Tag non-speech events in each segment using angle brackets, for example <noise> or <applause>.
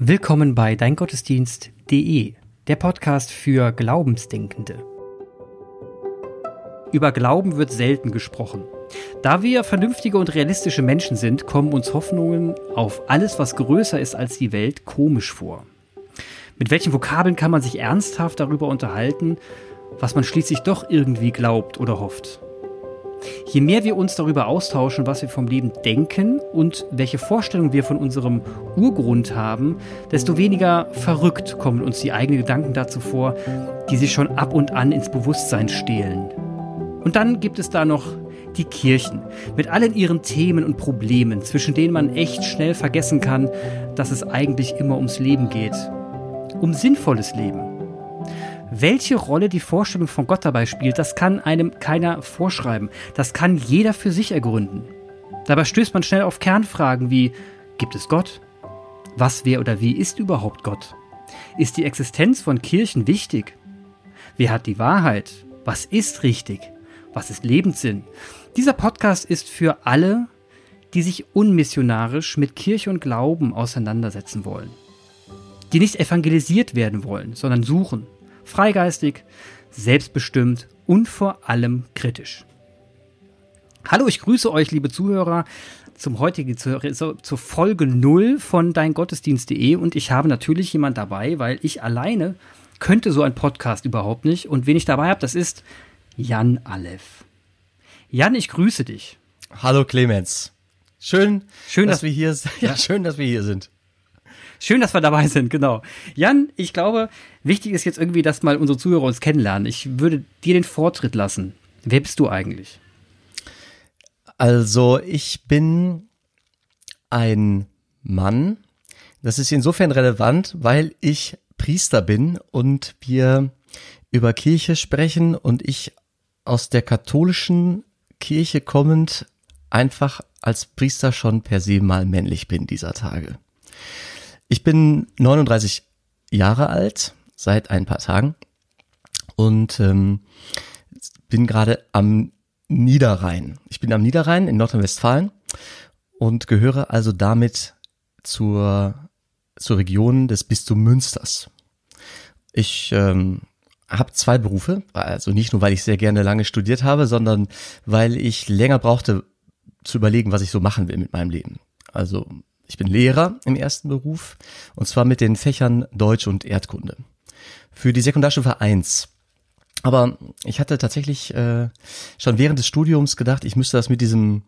Willkommen bei deingottesdienst.de, der Podcast für Glaubensdenkende. Über Glauben wird selten gesprochen. Da wir vernünftige und realistische Menschen sind, kommen uns Hoffnungen auf alles, was größer ist als die Welt, komisch vor. Mit welchen Vokabeln kann man sich ernsthaft darüber unterhalten, was man schließlich doch irgendwie glaubt oder hofft? Je mehr wir uns darüber austauschen, was wir vom Leben denken und welche Vorstellungen wir von unserem Urgrund haben, desto weniger verrückt kommen uns die eigenen Gedanken dazu vor, die sich schon ab und an ins Bewusstsein stehlen. Und dann gibt es da noch die Kirchen mit allen ihren Themen und Problemen, zwischen denen man echt schnell vergessen kann, dass es eigentlich immer ums Leben geht. Um sinnvolles Leben. Welche Rolle die Vorstellung von Gott dabei spielt, das kann einem keiner vorschreiben. Das kann jeder für sich ergründen. Dabei stößt man schnell auf Kernfragen wie, gibt es Gott? Was, wer oder wie ist überhaupt Gott? Ist die Existenz von Kirchen wichtig? Wer hat die Wahrheit? Was ist richtig? Was ist Lebenssinn? Dieser Podcast ist für alle, die sich unmissionarisch mit Kirche und Glauben auseinandersetzen wollen. Die nicht evangelisiert werden wollen, sondern suchen, freigeistig, selbstbestimmt und vor allem kritisch. Hallo, ich grüße euch, liebe Zuhörer, zum heutigen, zur, zur Folge 0 von deingottesdienst.de und ich habe natürlich jemand dabei, weil ich alleine könnte so ein Podcast überhaupt nicht und wen ich dabei habe, das ist Jan Aleph. Jan, ich grüße dich. Hallo Clemens. Schön, schön dass, dass wir hier <laughs> ja, schön, dass wir hier sind. Schön, dass wir dabei sind, genau. Jan, ich glaube, wichtig ist jetzt irgendwie, dass mal unsere Zuhörer uns kennenlernen. Ich würde dir den Vortritt lassen. Wer bist du eigentlich? Also, ich bin ein Mann. Das ist insofern relevant, weil ich Priester bin und wir über Kirche sprechen und ich aus der katholischen Kirche kommend einfach als Priester schon per se mal männlich bin dieser Tage. Ich bin 39 Jahre alt, seit ein paar Tagen und ähm, bin gerade am Niederrhein. Ich bin am Niederrhein in Nordrhein-Westfalen und gehöre also damit zur, zur Region des Bistum Münsters. Ich ähm, habe zwei Berufe, also nicht nur, weil ich sehr gerne lange studiert habe, sondern weil ich länger brauchte zu überlegen, was ich so machen will mit meinem Leben. Also ich bin Lehrer im ersten Beruf und zwar mit den Fächern Deutsch und Erdkunde. Für die Sekundarstufe 1. Aber ich hatte tatsächlich äh, schon während des Studiums gedacht, ich müsste das mit diesem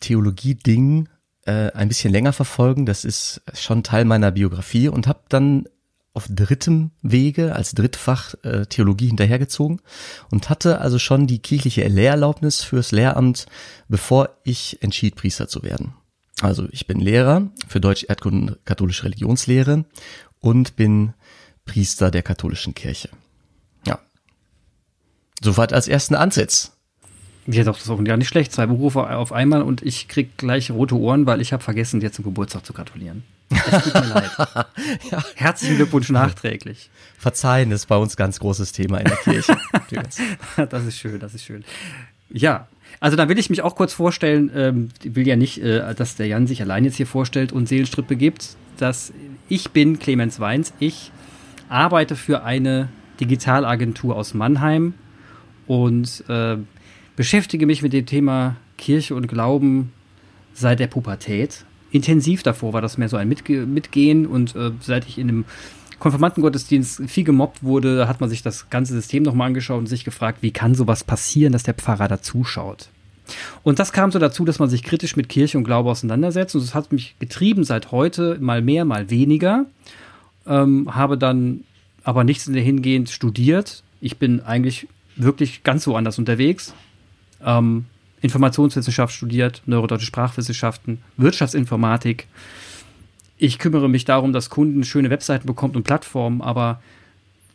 Theologie-Ding äh, ein bisschen länger verfolgen. Das ist schon Teil meiner Biografie und habe dann auf drittem Wege als Drittfach äh, Theologie hinterhergezogen und hatte also schon die kirchliche Lehrerlaubnis fürs Lehramt, bevor ich entschied, Priester zu werden. Also ich bin Lehrer für Deutsch Erdkunde und katholische Religionslehre und bin Priester der katholischen Kirche. Ja. Soweit als ersten Ansatz. Ja, doch, das ist ja nicht schlecht. Zwei Berufe auf einmal und ich krieg gleich rote Ohren, weil ich habe vergessen, dir zum Geburtstag zu gratulieren. Es tut mir leid. <laughs> ja. Herzlichen Glückwunsch nachträglich. Verzeihen ist bei uns ganz großes Thema in der Kirche. <laughs> das ist schön, das ist schön. Ja, also da will ich mich auch kurz vorstellen, ähm, ich will ja nicht, äh, dass der Jan sich allein jetzt hier vorstellt und Seelenstrippe gibt, dass ich bin Clemens Weins, ich arbeite für eine Digitalagentur aus Mannheim und äh, beschäftige mich mit dem Thema Kirche und Glauben seit der Pubertät. Intensiv davor war das mehr so ein Mitge Mitgehen und äh, seit ich in einem Konfirmandengottesdienst viel gemobbt wurde, hat man sich das ganze System nochmal angeschaut und sich gefragt, wie kann sowas passieren, dass der Pfarrer da zuschaut. Und das kam so dazu, dass man sich kritisch mit Kirche und Glaube auseinandersetzt. Und das hat mich getrieben seit heute, mal mehr, mal weniger. Ähm, habe dann aber nichts in der hingehend studiert. Ich bin eigentlich wirklich ganz woanders unterwegs. Ähm, Informationswissenschaft studiert, neurodeutsche Sprachwissenschaften, Wirtschaftsinformatik, ich kümmere mich darum, dass Kunden schöne Webseiten bekommen und Plattformen, aber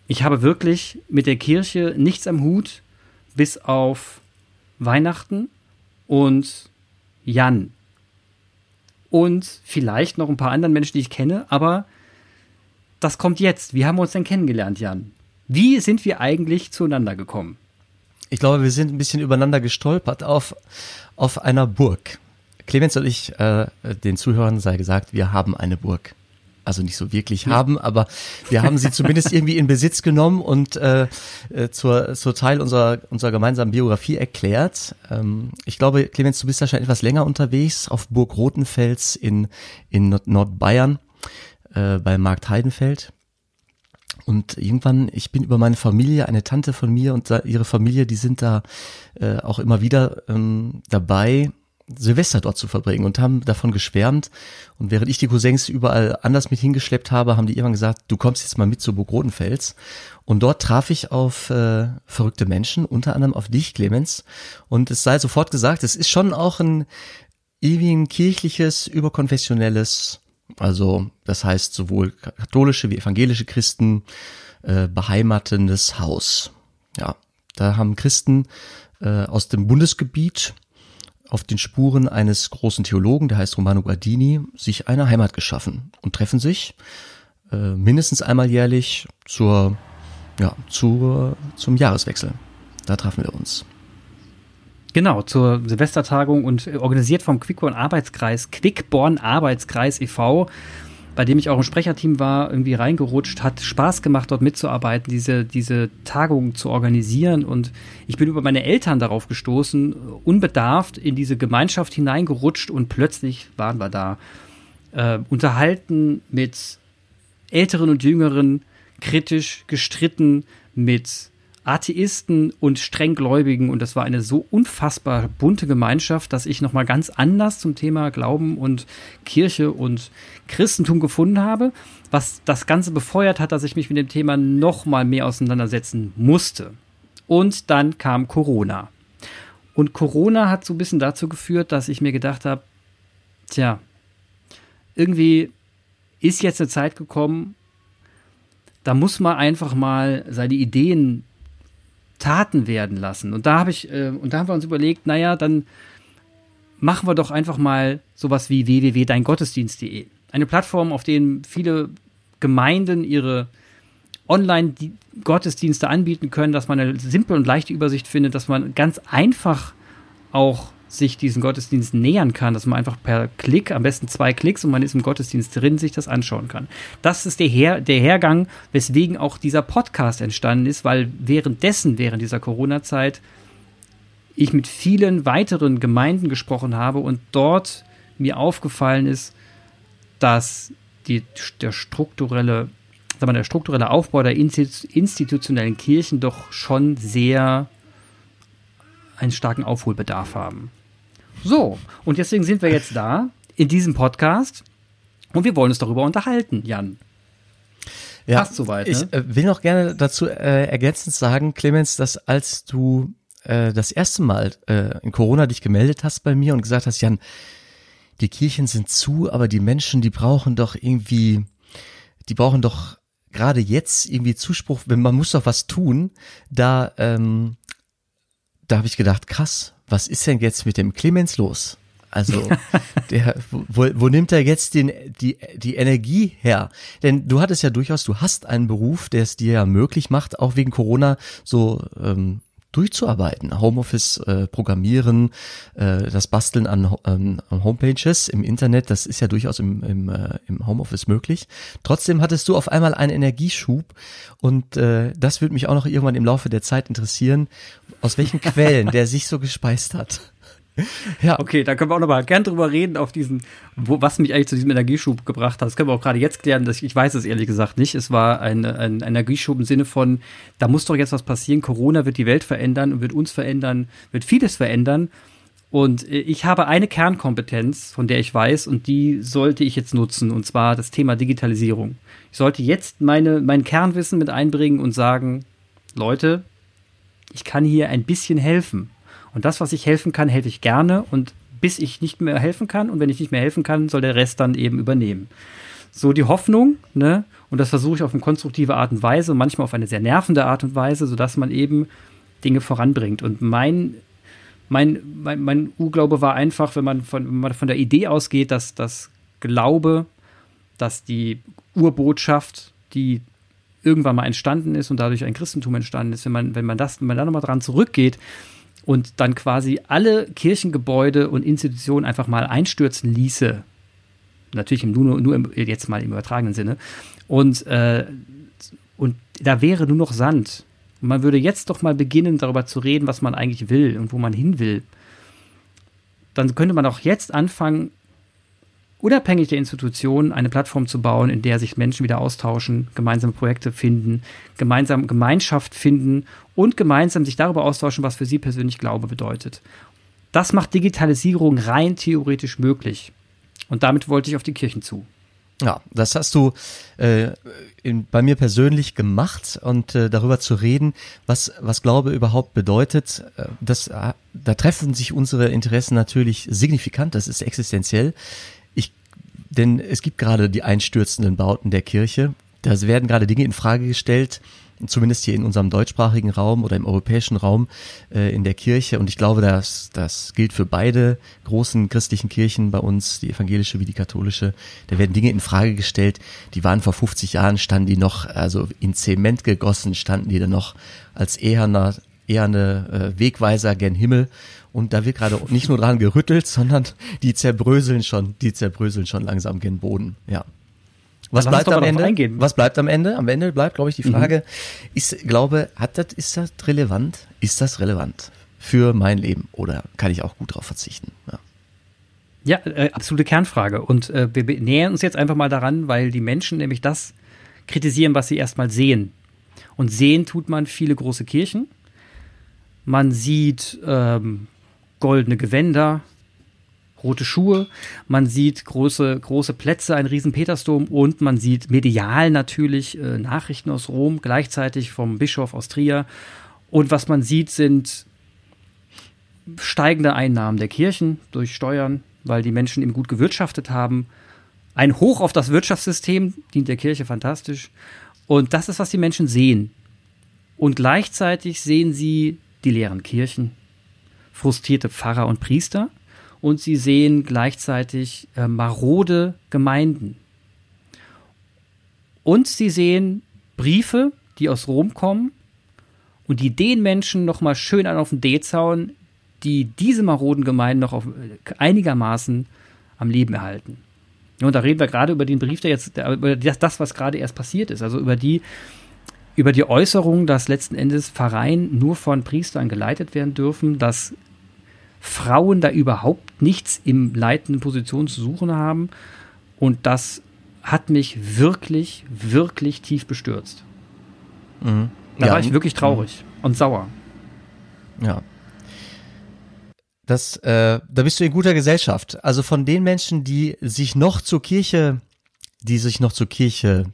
ich habe wirklich mit der Kirche nichts am Hut, bis auf Weihnachten und Jan. Und vielleicht noch ein paar anderen Menschen, die ich kenne, aber das kommt jetzt. Wie haben wir uns denn kennengelernt, Jan? Wie sind wir eigentlich zueinander gekommen? Ich glaube, wir sind ein bisschen übereinander gestolpert auf, auf einer Burg. Clemens und ich, äh, den Zuhörern sei gesagt, wir haben eine Burg. also nicht so wirklich haben, aber wir haben sie zumindest <laughs> irgendwie in Besitz genommen und äh, äh, zur, zur Teil unserer, unserer gemeinsamen Biografie erklärt. Ähm, ich glaube, Clemens, du bist ja schon etwas länger unterwegs auf Burg Rotenfels in, in Nordbayern äh, bei Markt Heidenfeld. Und irgendwann, ich bin über meine Familie, eine Tante von mir und ihre Familie, die sind da äh, auch immer wieder ähm, dabei, Silvester dort zu verbringen und haben davon geschwärmt. Und während ich die Cousins überall anders mit hingeschleppt habe, haben die irgendwann gesagt, du kommst jetzt mal mit zu Burg Rodenfels. Und dort traf ich auf äh, verrückte Menschen, unter anderem auf dich, Clemens. Und es sei sofort gesagt, es ist schon auch ein ein kirchliches, überkonfessionelles, also das heißt sowohl katholische wie evangelische Christen äh, beheimatendes Haus. Ja, da haben Christen äh, aus dem Bundesgebiet auf den Spuren eines großen Theologen, der heißt Romano Guardini, sich eine Heimat geschaffen und treffen sich äh, mindestens einmal jährlich zur, ja, zur, zum Jahreswechsel. Da treffen wir uns. Genau, zur Silvestertagung und organisiert vom Quickborn Arbeitskreis, Quickborn Arbeitskreis e.V., bei dem ich auch im Sprecherteam war, irgendwie reingerutscht, hat Spaß gemacht, dort mitzuarbeiten, diese, diese Tagung zu organisieren. Und ich bin über meine Eltern darauf gestoßen, unbedarft in diese Gemeinschaft hineingerutscht und plötzlich waren wir da. Äh, unterhalten mit Älteren und Jüngeren, kritisch gestritten mit Atheisten und Strenggläubigen und das war eine so unfassbar bunte Gemeinschaft, dass ich nochmal ganz anders zum Thema Glauben und Kirche und Christentum gefunden habe, was das Ganze befeuert hat, dass ich mich mit dem Thema nochmal mehr auseinandersetzen musste. Und dann kam Corona. Und Corona hat so ein bisschen dazu geführt, dass ich mir gedacht habe, tja, irgendwie ist jetzt eine Zeit gekommen, da muss man einfach mal seine Ideen Taten werden lassen. Und da habe ich, äh, und da haben wir uns überlegt, naja, dann machen wir doch einfach mal sowas wie www.deingottesdienst.de. Eine Plattform, auf denen viele Gemeinden ihre Online-Gottesdienste anbieten können, dass man eine simple und leichte Übersicht findet, dass man ganz einfach auch sich diesen Gottesdienst nähern kann, dass man einfach per Klick, am besten zwei Klicks und man ist im Gottesdienst drin, sich das anschauen kann. Das ist der, Her der Hergang, weswegen auch dieser Podcast entstanden ist, weil währenddessen, während dieser Corona-Zeit, ich mit vielen weiteren Gemeinden gesprochen habe und dort mir aufgefallen ist, dass die, der strukturelle, sagen der strukturelle Aufbau der institutionellen Kirchen doch schon sehr einen starken Aufholbedarf haben. So, und deswegen sind wir jetzt da in diesem Podcast und wir wollen uns darüber unterhalten, Jan. Ja, Passt soweit. Ne? Ich äh, will noch gerne dazu äh, ergänzend sagen, Clemens, dass als du äh, das erste Mal äh, in Corona dich gemeldet hast bei mir und gesagt hast, Jan, die Kirchen sind zu, aber die Menschen, die brauchen doch irgendwie, die brauchen doch gerade jetzt irgendwie Zuspruch, wenn man muss doch was tun, da, ähm, da habe ich gedacht, krass, was ist denn jetzt mit dem Clemens los? Also, <laughs> der, wo, wo nimmt er jetzt den, die, die Energie her? Denn du hattest ja durchaus, du hast einen Beruf, der es dir ja möglich macht, auch wegen Corona so ähm, durchzuarbeiten. Homeoffice äh, programmieren, äh, das Basteln an, an, an Homepages im Internet, das ist ja durchaus im, im, äh, im Homeoffice möglich. Trotzdem hattest du auf einmal einen Energieschub und äh, das würde mich auch noch irgendwann im Laufe der Zeit interessieren, aus welchen Quellen der sich so gespeist hat. <laughs> Ja. Okay, da können wir auch noch mal gern drüber reden, auf diesen, wo, was mich eigentlich zu diesem Energieschub gebracht hat. Das können wir auch gerade jetzt klären. Dass ich, ich weiß es ehrlich gesagt nicht. Es war ein, ein Energieschub im Sinne von, da muss doch jetzt was passieren. Corona wird die Welt verändern und wird uns verändern, wird vieles verändern. Und ich habe eine Kernkompetenz, von der ich weiß, und die sollte ich jetzt nutzen, und zwar das Thema Digitalisierung. Ich sollte jetzt meine, mein Kernwissen mit einbringen und sagen, Leute, ich kann hier ein bisschen helfen. Und das, was ich helfen kann, helfe ich gerne und bis ich nicht mehr helfen kann und wenn ich nicht mehr helfen kann, soll der Rest dann eben übernehmen. So die Hoffnung, ne? Und das versuche ich auf eine konstruktive Art und Weise manchmal auf eine sehr nervende Art und Weise, sodass man eben Dinge voranbringt. Und mein, mein, mein, mein U-Glaube war einfach, wenn man, von, wenn man von der Idee ausgeht, dass das Glaube, dass die Urbotschaft, die irgendwann mal entstanden ist und dadurch ein Christentum entstanden ist, wenn man, wenn man das, wenn man da nochmal dran zurückgeht, und dann quasi alle Kirchengebäude und Institutionen einfach mal einstürzen ließe, Natürlich nur, nur im, jetzt mal im übertragenen Sinne. Und, äh, und da wäre nur noch Sand. Und man würde jetzt doch mal beginnen, darüber zu reden, was man eigentlich will und wo man hin will. Dann könnte man auch jetzt anfangen, unabhängig der Institutionen eine Plattform zu bauen, in der sich Menschen wieder austauschen, gemeinsame Projekte finden, gemeinsam Gemeinschaft finden und gemeinsam sich darüber austauschen, was für sie persönlich Glaube bedeutet. Das macht Digitalisierung rein theoretisch möglich. Und damit wollte ich auf die Kirchen zu. Ja, das hast du äh, in, bei mir persönlich gemacht und äh, darüber zu reden, was, was Glaube überhaupt bedeutet, äh, das, äh, da treffen sich unsere Interessen natürlich signifikant, das ist existenziell. Denn es gibt gerade die einstürzenden Bauten der Kirche. Da werden gerade Dinge in Frage gestellt, zumindest hier in unserem deutschsprachigen Raum oder im europäischen Raum äh, in der Kirche. Und ich glaube, das, das gilt für beide großen christlichen Kirchen bei uns, die evangelische wie die katholische. Da werden Dinge in Frage gestellt, die waren vor 50 Jahren, standen die noch, also in Zement gegossen, standen die dann noch als eherner, eherne äh, Wegweiser gen Himmel. Und da wird gerade nicht nur dran gerüttelt, sondern die zerbröseln schon, die zerbröseln schon langsam gen Boden, ja. Was bleibt am Ende? Eingehen. Was bleibt am Ende? Am Ende bleibt, glaube ich, die mhm. Frage, mhm. ist, glaube, hat das, ist das relevant? Ist das relevant für mein Leben? Oder kann ich auch gut darauf verzichten? Ja. Ja, äh, absolute Kernfrage. Und äh, wir nähern uns jetzt einfach mal daran, weil die Menschen nämlich das kritisieren, was sie erstmal sehen. Und sehen tut man viele große Kirchen. Man sieht ähm, goldene Gewänder, rote Schuhe, man sieht große, große Plätze, ein riesen Petersdom und man sieht medial natürlich äh, Nachrichten aus Rom, gleichzeitig vom Bischof aus Trier. Und was man sieht, sind steigende Einnahmen der Kirchen durch Steuern, weil die Menschen eben gut gewirtschaftet haben. Ein Hoch auf das Wirtschaftssystem dient der Kirche fantastisch. Und das ist, was die Menschen sehen. Und gleichzeitig sehen sie die leeren Kirchen, frustrierte Pfarrer und Priester und sie sehen gleichzeitig äh, marode Gemeinden. Und sie sehen Briefe, die aus Rom kommen und die den Menschen noch mal schön an auf den D-Zaun, die diese maroden Gemeinden noch auf, äh, einigermaßen am Leben erhalten. Und da reden wir gerade über den Brief, der jetzt, über das, was gerade erst passiert ist, also über die, über die Äußerung, dass letzten Endes Pfarreien nur von Priestern geleitet werden dürfen, dass Frauen da überhaupt nichts im leitenden Position zu suchen haben. Und das hat mich wirklich, wirklich tief bestürzt. Mhm. Da ja, war ich wirklich traurig mhm. und sauer. Ja. Das, äh, da bist du in guter Gesellschaft. Also von den Menschen, die sich noch zur Kirche, die sich noch zur Kirche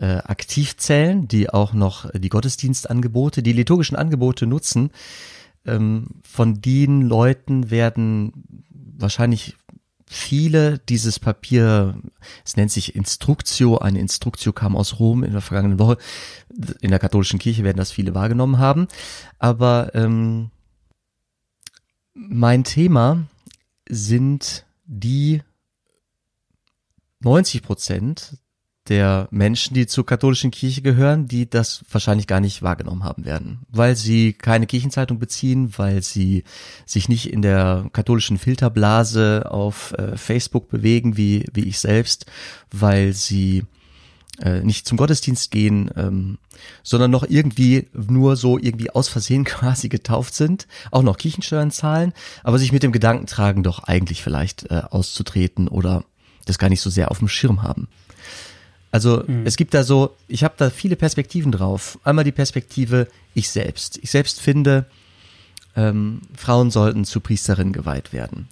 äh, aktiv zählen, die auch noch die Gottesdienstangebote, die liturgischen Angebote nutzen, ähm, von den Leuten werden wahrscheinlich viele dieses Papier, es nennt sich Instruktio, eine Instruktio kam aus Rom in der vergangenen Woche. In der katholischen Kirche werden das viele wahrgenommen haben. Aber ähm, mein Thema sind die 90 Prozent der Menschen, die zur katholischen Kirche gehören, die das wahrscheinlich gar nicht wahrgenommen haben werden, weil sie keine Kirchenzeitung beziehen, weil sie sich nicht in der katholischen Filterblase auf äh, Facebook bewegen, wie, wie ich selbst, weil sie äh, nicht zum Gottesdienst gehen, ähm, sondern noch irgendwie nur so irgendwie aus Versehen <laughs> quasi getauft sind, auch noch Kirchensteuern zahlen, aber sich mit dem Gedanken tragen, doch eigentlich vielleicht äh, auszutreten oder das gar nicht so sehr auf dem Schirm haben. Also mhm. es gibt da so, ich habe da viele Perspektiven drauf. Einmal die Perspektive ich selbst. Ich selbst finde, ähm, Frauen sollten zu Priesterinnen geweiht werden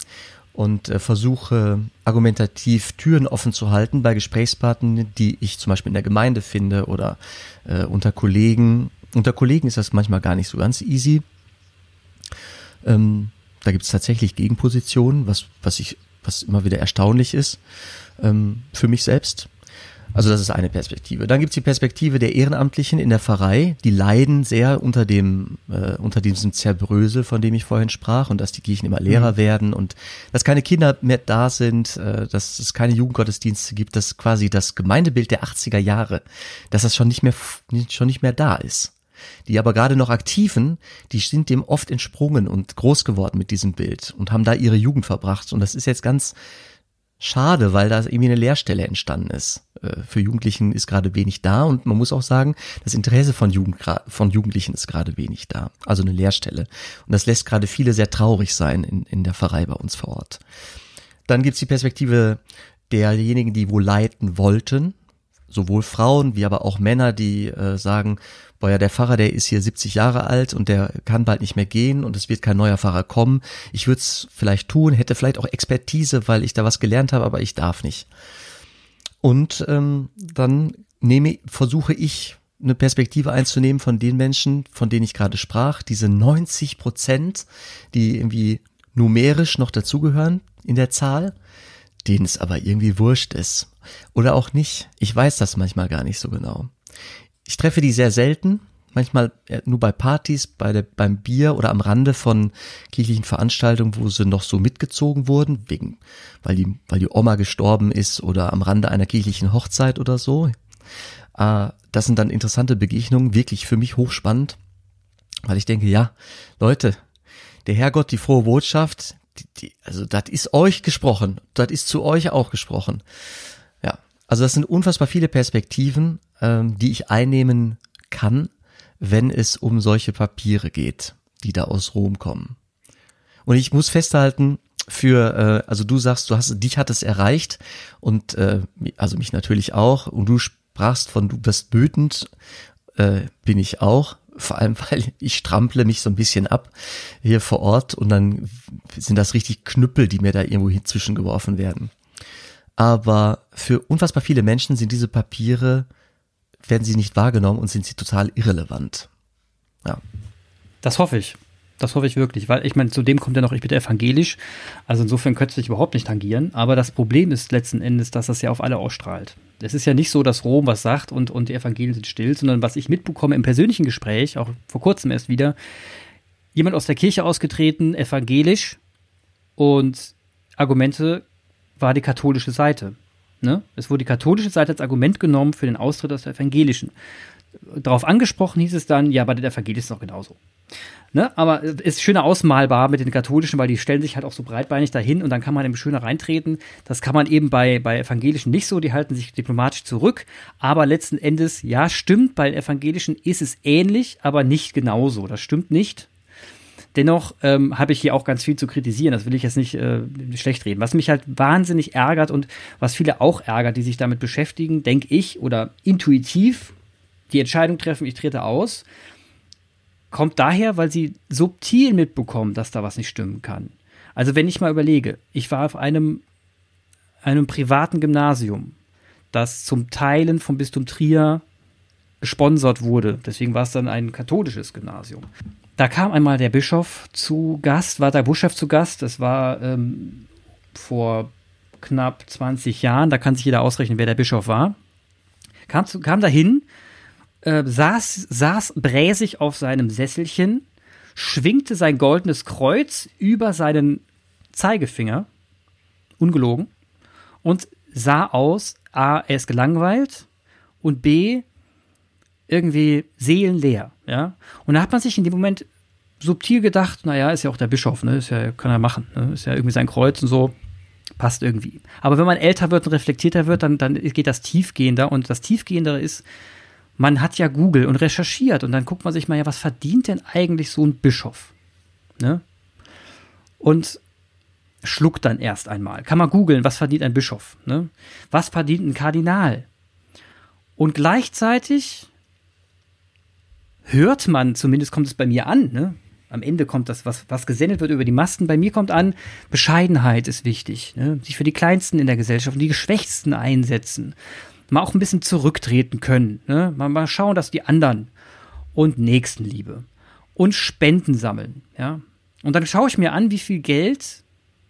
und äh, versuche argumentativ Türen offen zu halten bei Gesprächspartnern, die ich zum Beispiel in der Gemeinde finde oder äh, unter Kollegen. Unter Kollegen ist das manchmal gar nicht so ganz easy. Ähm, da gibt es tatsächlich Gegenpositionen, was, was ich, was immer wieder erstaunlich ist ähm, für mich selbst. Also das ist eine Perspektive. Dann gibt es die Perspektive der Ehrenamtlichen in der Pfarrei, die leiden sehr unter dem äh, unter diesem Zerbrösel, von dem ich vorhin sprach, und dass die Kirchen immer leerer mhm. werden und dass keine Kinder mehr da sind, äh, dass es keine Jugendgottesdienste gibt, dass quasi das Gemeindebild der 80er Jahre, dass das schon nicht mehr schon nicht mehr da ist. Die aber gerade noch aktiven, die sind dem oft entsprungen und groß geworden mit diesem Bild und haben da ihre Jugend verbracht. Und das ist jetzt ganz schade, weil da irgendwie eine Leerstelle entstanden ist. Äh, für Jugendlichen ist gerade wenig da und man muss auch sagen, das Interesse von, Jugend, von Jugendlichen ist gerade wenig da. Also eine Leerstelle. Und das lässt gerade viele sehr traurig sein in, in der Pfarrei bei uns vor Ort. Dann gibt's die Perspektive derjenigen, die wohl leiten wollten, sowohl Frauen wie aber auch Männer, die äh, sagen, boah ja, der Pfarrer, der ist hier 70 Jahre alt und der kann bald nicht mehr gehen und es wird kein neuer Pfarrer kommen. Ich würde es vielleicht tun, hätte vielleicht auch Expertise, weil ich da was gelernt habe, aber ich darf nicht. Und ähm, dann nehme, versuche ich eine Perspektive einzunehmen von den Menschen, von denen ich gerade sprach, diese 90 Prozent, die irgendwie numerisch noch dazugehören in der Zahl, denen es aber irgendwie wurscht ist. Oder auch nicht. Ich weiß das manchmal gar nicht so genau. Ich treffe die sehr selten, manchmal nur bei Partys, bei der, beim Bier oder am Rande von kirchlichen Veranstaltungen, wo sie noch so mitgezogen wurden, wegen, weil die, weil die Oma gestorben ist oder am Rande einer kirchlichen Hochzeit oder so. Äh, das sind dann interessante Begegnungen, wirklich für mich hochspannend, weil ich denke, ja, Leute, der Herrgott, die frohe Botschaft, die, die, also das ist euch gesprochen, das ist zu euch auch gesprochen. Also das sind unfassbar viele Perspektiven, ähm, die ich einnehmen kann, wenn es um solche Papiere geht, die da aus Rom kommen. Und ich muss festhalten, für, äh, also du sagst, du hast, dich hat es erreicht und äh, also mich natürlich auch. Und du sprachst von, du bist wütend, äh, bin ich auch. Vor allem, <laughs> weil ich strample mich so ein bisschen ab hier vor Ort und dann sind das richtig Knüppel, die mir da irgendwo hinzwischen geworfen werden. Aber für unfassbar viele Menschen sind diese Papiere werden sie nicht wahrgenommen und sind sie total irrelevant. Ja. Das hoffe ich. Das hoffe ich wirklich, weil ich meine, zudem kommt ja noch, ich bin evangelisch. Also insofern könnte es sich überhaupt nicht tangieren. Aber das Problem ist letzten Endes, dass das ja auf alle ausstrahlt. Es ist ja nicht so, dass Rom was sagt und, und die Evangelien sind still, sondern was ich mitbekomme im persönlichen Gespräch, auch vor kurzem erst wieder, jemand aus der Kirche ausgetreten, evangelisch und Argumente war die katholische Seite. Ne? Es wurde die katholische Seite als Argument genommen für den Austritt aus der evangelischen. Darauf angesprochen hieß es dann, ja, bei den Evangelischen ist es noch genauso. Ne? Aber es ist schöner ausmalbar mit den katholischen, weil die stellen sich halt auch so breitbeinig dahin und dann kann man eben schöner reintreten. Das kann man eben bei, bei Evangelischen nicht so, die halten sich diplomatisch zurück. Aber letzten Endes, ja, stimmt, bei den Evangelischen ist es ähnlich, aber nicht genauso. Das stimmt nicht. Dennoch ähm, habe ich hier auch ganz viel zu kritisieren. Das will ich jetzt nicht äh, schlecht reden. Was mich halt wahnsinnig ärgert und was viele auch ärgert, die sich damit beschäftigen, denke ich, oder intuitiv die Entscheidung treffen, ich trete aus, kommt daher, weil sie subtil mitbekommen, dass da was nicht stimmen kann. Also wenn ich mal überlege, ich war auf einem, einem privaten Gymnasium, das zum Teilen vom Bistum Trier gesponsert wurde. Deswegen war es dann ein katholisches Gymnasium. Da kam einmal der Bischof zu Gast, war der Bischof zu Gast. Das war ähm, vor knapp 20 Jahren. Da kann sich jeder ausrechnen, wer der Bischof war. Kam, zu, kam dahin, äh, saß, saß bräsig auf seinem Sesselchen, schwingte sein goldenes Kreuz über seinen Zeigefinger, ungelogen, und sah aus, A, er ist gelangweilt und B, irgendwie seelenleer, ja. Und da hat man sich in dem Moment subtil gedacht, naja, ist ja auch der Bischof, ne, ist ja, kann er machen, ne? ist ja irgendwie sein Kreuz und so, passt irgendwie. Aber wenn man älter wird und reflektierter wird, dann, dann geht das tiefgehender und das tiefgehendere ist, man hat ja Google und recherchiert und dann guckt man sich mal, ja, was verdient denn eigentlich so ein Bischof? Ne? Und schluckt dann erst einmal. Kann man googeln, was verdient ein Bischof? Ne? Was verdient ein Kardinal? Und gleichzeitig hört man, zumindest kommt es bei mir an, ne? Am Ende kommt das, was, was gesendet wird über die Masten. Bei mir kommt an, Bescheidenheit ist wichtig. Ne? Sich für die Kleinsten in der Gesellschaft und die Geschwächsten einsetzen. Mal auch ein bisschen zurücktreten können. Ne? Mal, mal schauen, dass die anderen und Nächstenliebe und Spenden sammeln. Ja? Und dann schaue ich mir an, wie viel Geld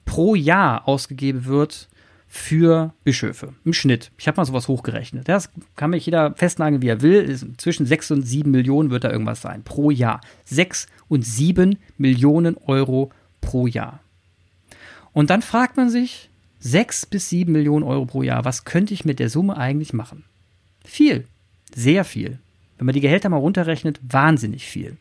pro Jahr ausgegeben wird für Bischöfe im Schnitt. Ich habe mal sowas hochgerechnet. Das kann mich jeder festnageln, wie er will. Zwischen 6 und 7 Millionen wird da irgendwas sein pro Jahr. 6 und 7 Millionen Euro pro Jahr. Und dann fragt man sich, 6 bis 7 Millionen Euro pro Jahr, was könnte ich mit der Summe eigentlich machen? Viel, sehr viel. Wenn man die Gehälter mal runterrechnet, wahnsinnig viel.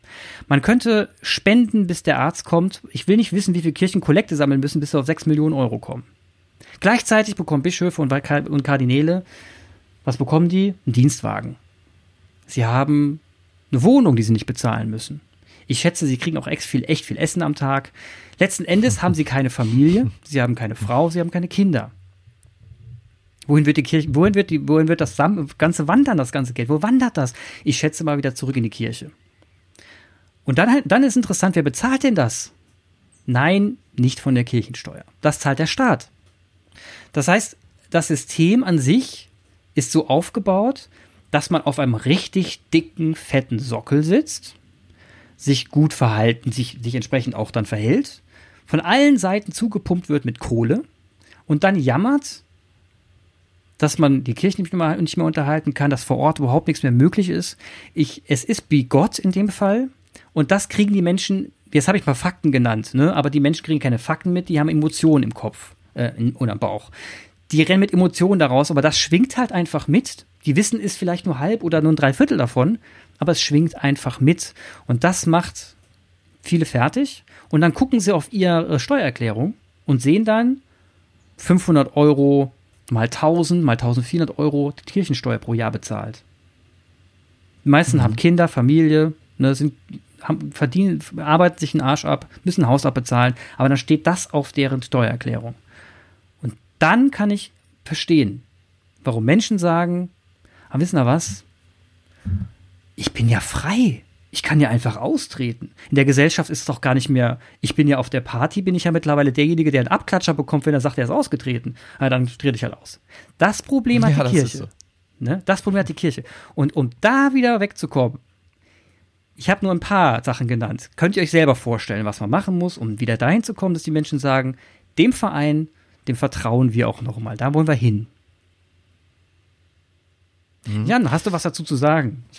Man könnte spenden, bis der Arzt kommt. Ich will nicht wissen, wie viele Kirchen Kollekte sammeln müssen, bis sie auf 6 Millionen Euro kommen. Gleichzeitig bekommen Bischöfe und Kardinäle, was bekommen die? Einen Dienstwagen. Sie haben eine Wohnung, die sie nicht bezahlen müssen. Ich schätze, sie kriegen auch echt viel, echt viel Essen am Tag. Letzten Endes haben sie keine Familie, sie haben keine Frau, sie haben keine Kinder. Wohin wird die Kirche, wohin wird, die, wohin wird das ganze wandern, das ganze Geld? Wo wandert das? Ich schätze mal wieder zurück in die Kirche. Und dann, dann ist interessant, wer bezahlt denn das? Nein, nicht von der Kirchensteuer. Das zahlt der Staat. Das heißt, das System an sich ist so aufgebaut, dass man auf einem richtig dicken, fetten Sockel sitzt, sich gut verhalten, sich, sich entsprechend auch dann verhält, von allen Seiten zugepumpt wird mit Kohle und dann jammert, dass man die Kirche nicht mehr, nicht mehr unterhalten kann, dass vor Ort überhaupt nichts mehr möglich ist. Ich, es ist wie Gott in dem Fall. Und das kriegen die Menschen, jetzt habe ich mal Fakten genannt, ne? aber die Menschen kriegen keine Fakten mit, die haben Emotionen im Kopf äh, oder im Bauch. Die rennen mit Emotionen daraus, aber das schwingt halt einfach mit. Die Wissen ist vielleicht nur halb oder nur ein Dreiviertel davon, aber es schwingt einfach mit. Und das macht viele fertig. Und dann gucken sie auf ihre Steuererklärung und sehen dann 500 Euro mal 1000, mal 1400 Euro Kirchensteuer pro Jahr bezahlt. Die meisten mhm. haben Kinder, Familie, ne, sind, haben, verdienen, arbeiten sich einen Arsch ab, müssen ein Haus abbezahlen, aber dann steht das auf deren Steuererklärung. Dann kann ich verstehen, warum Menschen sagen, aber wissen Sie was? Ich bin ja frei. Ich kann ja einfach austreten. In der Gesellschaft ist es doch gar nicht mehr, ich bin ja auf der Party, bin ich ja mittlerweile derjenige, der einen Abklatscher bekommt, wenn er sagt, er ist ausgetreten. Ja, dann trete ich halt aus. Das Problem hat ja, die Kirche. So. Ne? Das Problem hat die Kirche. Und um da wieder wegzukommen, ich habe nur ein paar Sachen genannt. Könnt ihr euch selber vorstellen, was man machen muss, um wieder dahin zu kommen, dass die Menschen sagen, dem Verein, dem vertrauen wir auch nochmal. Da wollen wir hin. Mhm. Jan, hast du was dazu zu sagen? <laughs>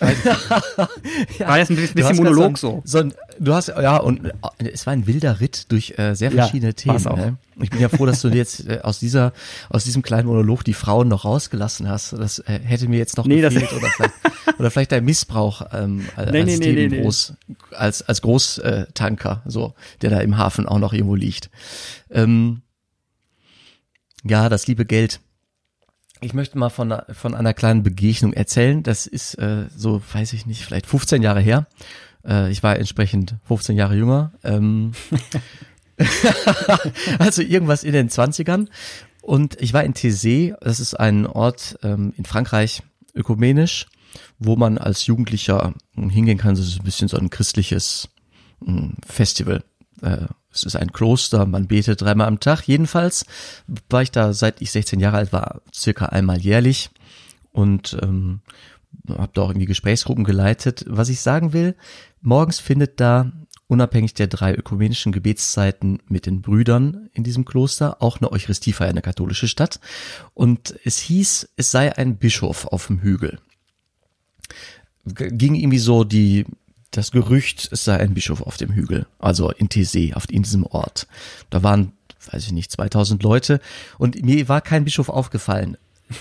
Ja, war jetzt ein bisschen Monolog so. so ein, du hast, ja, und äh, es war ein wilder Ritt durch äh, sehr verschiedene ja, Themen. Auch. Ne? Ich bin ja froh, dass du jetzt äh, aus dieser, aus diesem kleinen Monolog die Frauen noch rausgelassen hast. Das äh, hätte mir jetzt noch nee, gefehlt oder <laughs> vielleicht, oder vielleicht dein Missbrauch ähm, als nee, nee, Themen groß, als als Großtanker, so der da im Hafen auch noch irgendwo liegt. Ähm, ja, das liebe Geld ich möchte mal von, von einer kleinen Begegnung erzählen. Das ist äh, so, weiß ich nicht, vielleicht 15 Jahre her. Äh, ich war entsprechend 15 Jahre jünger. Ähm, <laughs> <laughs> also irgendwas in den 20ern. Und ich war in Thésée, das ist ein Ort ähm, in Frankreich, ökumenisch, wo man als Jugendlicher hingehen kann. Das ist ein bisschen so ein christliches hm, Festival. Äh, es ist ein Kloster, man betet dreimal am Tag. Jedenfalls war ich da, seit ich 16 Jahre alt war, circa einmal jährlich und ähm, habe da auch irgendwie Gesprächsgruppen geleitet. Was ich sagen will, morgens findet da unabhängig der drei ökumenischen Gebetszeiten mit den Brüdern in diesem Kloster auch eine Eucharistiefeier in der katholische Stadt. Und es hieß, es sei ein Bischof auf dem Hügel. Ging irgendwie so die das Gerücht, es sei ein Bischof auf dem Hügel, also in Thésée, auf in diesem Ort. Da waren, weiß ich nicht, 2000 Leute und mir war kein Bischof aufgefallen.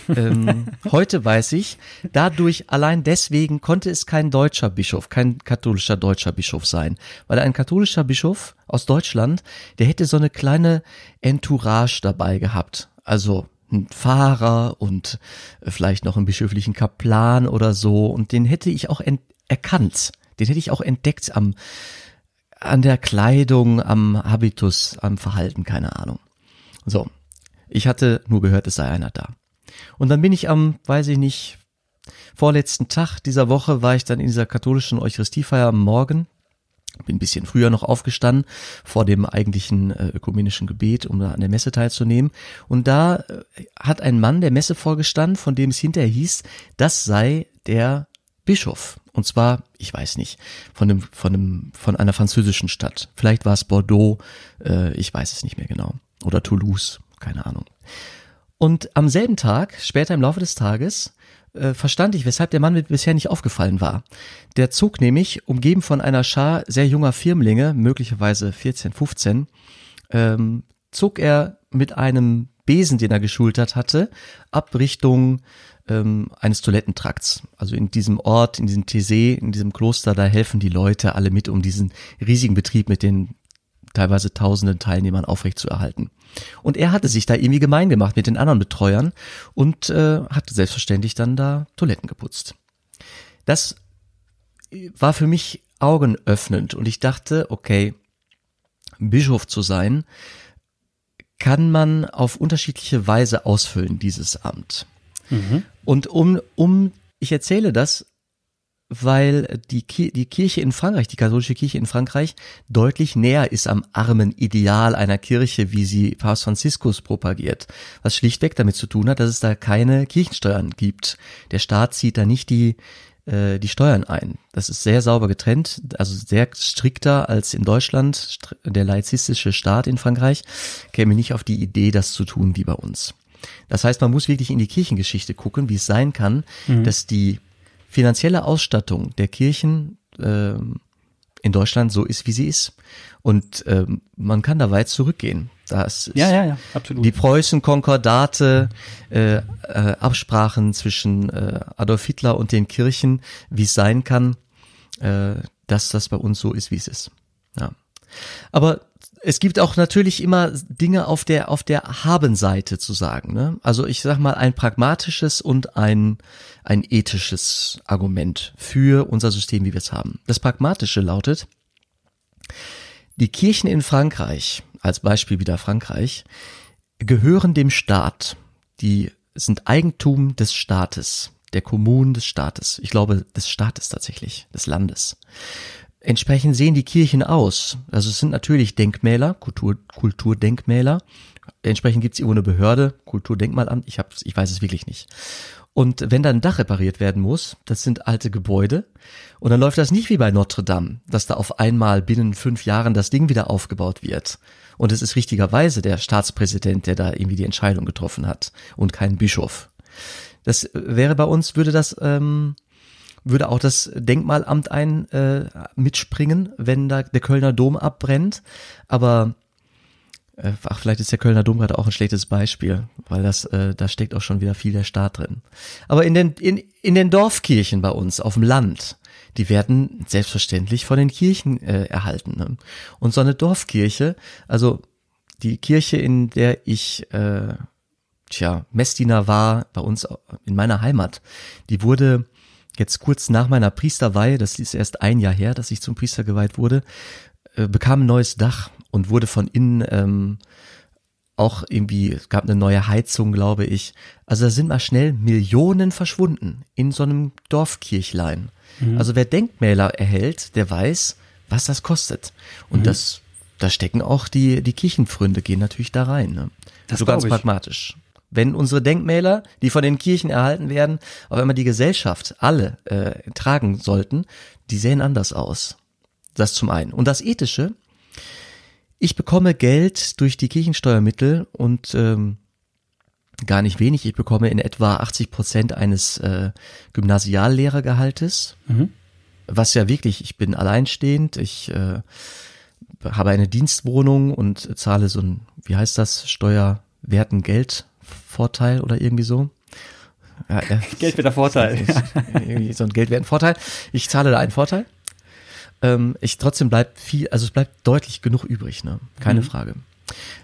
ähm, <laughs> heute weiß ich, dadurch allein deswegen konnte es kein deutscher Bischof, kein katholischer deutscher Bischof sein, weil ein katholischer Bischof aus Deutschland, der hätte so eine kleine Entourage dabei gehabt, also ein Pfarrer und vielleicht noch einen bischöflichen Kaplan oder so und den hätte ich auch erkannt. Den hätte ich auch entdeckt am, an der Kleidung, am Habitus, am Verhalten, keine Ahnung. So. Ich hatte nur gehört, es sei einer da. Und dann bin ich am, weiß ich nicht, vorletzten Tag dieser Woche war ich dann in dieser katholischen Eucharistiefeier am Morgen. Bin ein bisschen früher noch aufgestanden vor dem eigentlichen äh, ökumenischen Gebet, um da an der Messe teilzunehmen. Und da äh, hat ein Mann der Messe vorgestanden, von dem es hinterher hieß, das sei der Bischof. Und zwar, ich weiß nicht, von einem, von einem, von einer französischen Stadt. Vielleicht war es Bordeaux, äh, ich weiß es nicht mehr genau. Oder Toulouse, keine Ahnung. Und am selben Tag, später im Laufe des Tages, äh, verstand ich, weshalb der Mann mir bisher nicht aufgefallen war. Der zog nämlich, umgeben von einer Schar sehr junger Firmlinge, möglicherweise 14, 15, ähm, zog er mit einem Besen, den er geschultert hatte, ab Richtung ähm, eines Toilettentrakts. Also in diesem Ort, in diesem Thésée, in diesem Kloster, da helfen die Leute alle mit, um diesen riesigen Betrieb mit den teilweise tausenden Teilnehmern aufrechtzuerhalten. Und er hatte sich da irgendwie gemein gemacht mit den anderen Betreuern und äh, hat selbstverständlich dann da Toiletten geputzt. Das war für mich augenöffnend und ich dachte, okay, Bischof zu sein, kann man auf unterschiedliche Weise ausfüllen, dieses Amt. Mhm. Und um, um, ich erzähle das, weil die, Ki die Kirche in Frankreich, die katholische Kirche in Frankreich, deutlich näher ist am armen Ideal einer Kirche, wie sie Papst Franziskus propagiert. Was schlichtweg damit zu tun hat, dass es da keine Kirchensteuern gibt. Der Staat zieht da nicht die, äh, die Steuern ein. Das ist sehr sauber getrennt, also sehr strikter als in Deutschland. Der laizistische Staat in Frankreich käme nicht auf die Idee, das zu tun wie bei uns. Das heißt, man muss wirklich in die Kirchengeschichte gucken, wie es sein kann, mhm. dass die finanzielle Ausstattung der Kirchen äh, in Deutschland so ist, wie sie ist. Und äh, man kann da weit zurückgehen. Das ist ja, ja, ja, absolut. Die Preußen-Konkordate, äh, äh, Absprachen zwischen äh, Adolf Hitler und den Kirchen, wie es sein kann, äh, dass das bei uns so ist, wie es ist. Ja. Aber es gibt auch natürlich immer Dinge auf der auf der Habenseite zu sagen. Ne? Also ich sag mal ein pragmatisches und ein ein ethisches Argument für unser System, wie wir es haben. Das pragmatische lautet: Die Kirchen in Frankreich, als Beispiel wieder Frankreich, gehören dem Staat. Die sind Eigentum des Staates, der Kommunen des Staates. Ich glaube des Staates tatsächlich, des Landes. Entsprechend sehen die Kirchen aus. Also es sind natürlich Denkmäler, Kultur, Kulturdenkmäler. Entsprechend gibt es irgendwo eine Behörde, Kulturdenkmalamt, ich, hab, ich weiß es wirklich nicht. Und wenn dann ein Dach repariert werden muss, das sind alte Gebäude, und dann läuft das nicht wie bei Notre Dame, dass da auf einmal binnen fünf Jahren das Ding wieder aufgebaut wird. Und es ist richtigerweise der Staatspräsident, der da irgendwie die Entscheidung getroffen hat und kein Bischof. Das wäre bei uns, würde das ähm, würde auch das Denkmalamt ein äh, mitspringen, wenn da der Kölner Dom abbrennt. Aber äh, ach, vielleicht ist der Kölner Dom gerade auch ein schlechtes Beispiel, weil das äh, da steckt auch schon wieder viel der Staat drin. Aber in den in, in den Dorfkirchen bei uns auf dem Land, die werden selbstverständlich von den Kirchen äh, erhalten. Ne? Und so eine Dorfkirche, also die Kirche, in der ich äh, tja, Messdiener war bei uns in meiner Heimat, die wurde jetzt kurz nach meiner Priesterweihe, das ist erst ein Jahr her, dass ich zum Priester geweiht wurde, äh, bekam ein neues Dach und wurde von innen ähm, auch irgendwie, es gab eine neue Heizung, glaube ich. Also da sind mal schnell Millionen verschwunden in so einem Dorfkirchlein. Mhm. Also wer Denkmäler erhält, der weiß, was das kostet. Und mhm. das, da stecken auch die, die Kirchenfründe gehen natürlich da rein. Ne? Das so ganz pragmatisch wenn unsere Denkmäler, die von den Kirchen erhalten werden, auf einmal die Gesellschaft alle äh, tragen sollten, die sehen anders aus. Das zum einen. Und das Ethische, ich bekomme Geld durch die Kirchensteuermittel und ähm, gar nicht wenig. Ich bekomme in etwa 80 Prozent eines äh, Gymnasiallehrergehaltes, mhm. was ja wirklich, ich bin alleinstehend, ich äh, habe eine Dienstwohnung und zahle so ein, wie heißt das, steuerwerten Geld Vorteil oder irgendwie so. Ja, äh, <laughs> Geldwerter Vorteil. irgendwie so ein geldwerten Vorteil. Ich zahle da einen Vorteil. Ähm, ich trotzdem bleibt viel, also es bleibt deutlich genug übrig, ne? Keine mhm. Frage.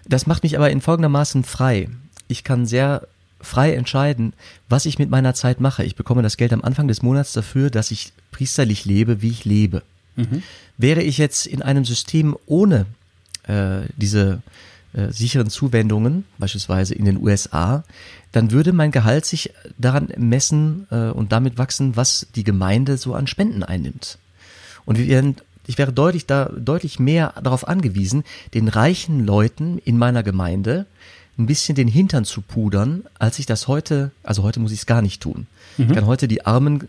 Das macht mich aber in folgendermaßen frei. Ich kann sehr frei entscheiden, was ich mit meiner Zeit mache. Ich bekomme das Geld am Anfang des Monats dafür, dass ich priesterlich lebe, wie ich lebe. Mhm. Wäre ich jetzt in einem System ohne äh, diese äh, sicheren Zuwendungen, beispielsweise in den USA, dann würde mein Gehalt sich daran messen äh, und damit wachsen, was die Gemeinde so an Spenden einnimmt. Und wir ich wäre deutlich da, deutlich mehr darauf angewiesen, den reichen Leuten in meiner Gemeinde ein bisschen den Hintern zu pudern, als ich das heute, also heute muss ich es gar nicht tun. Mhm. Ich kann heute die Armen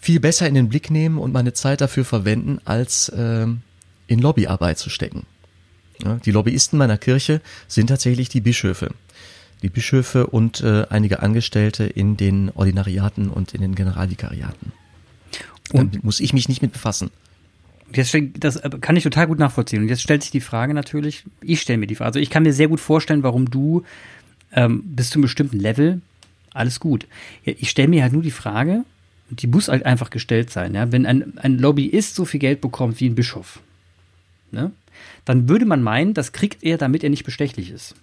viel besser in den Blick nehmen und meine Zeit dafür verwenden, als äh, in Lobbyarbeit zu stecken. Die Lobbyisten meiner Kirche sind tatsächlich die Bischöfe. Die Bischöfe und äh, einige Angestellte in den Ordinariaten und in den Generalvikariaten. Und Damit muss ich mich nicht mit befassen. Jetzt, das äh, kann ich total gut nachvollziehen. Und jetzt stellt sich die Frage natürlich, ich stelle mir die Frage, also ich kann mir sehr gut vorstellen, warum du ähm, bis zu einem bestimmten Level, alles gut. Ich stelle mir halt nur die Frage, die muss halt einfach gestellt sein, ja, wenn ein, ein Lobbyist so viel Geld bekommt wie ein Bischof, ne, dann würde man meinen, das kriegt er, damit er nicht bestechlich ist.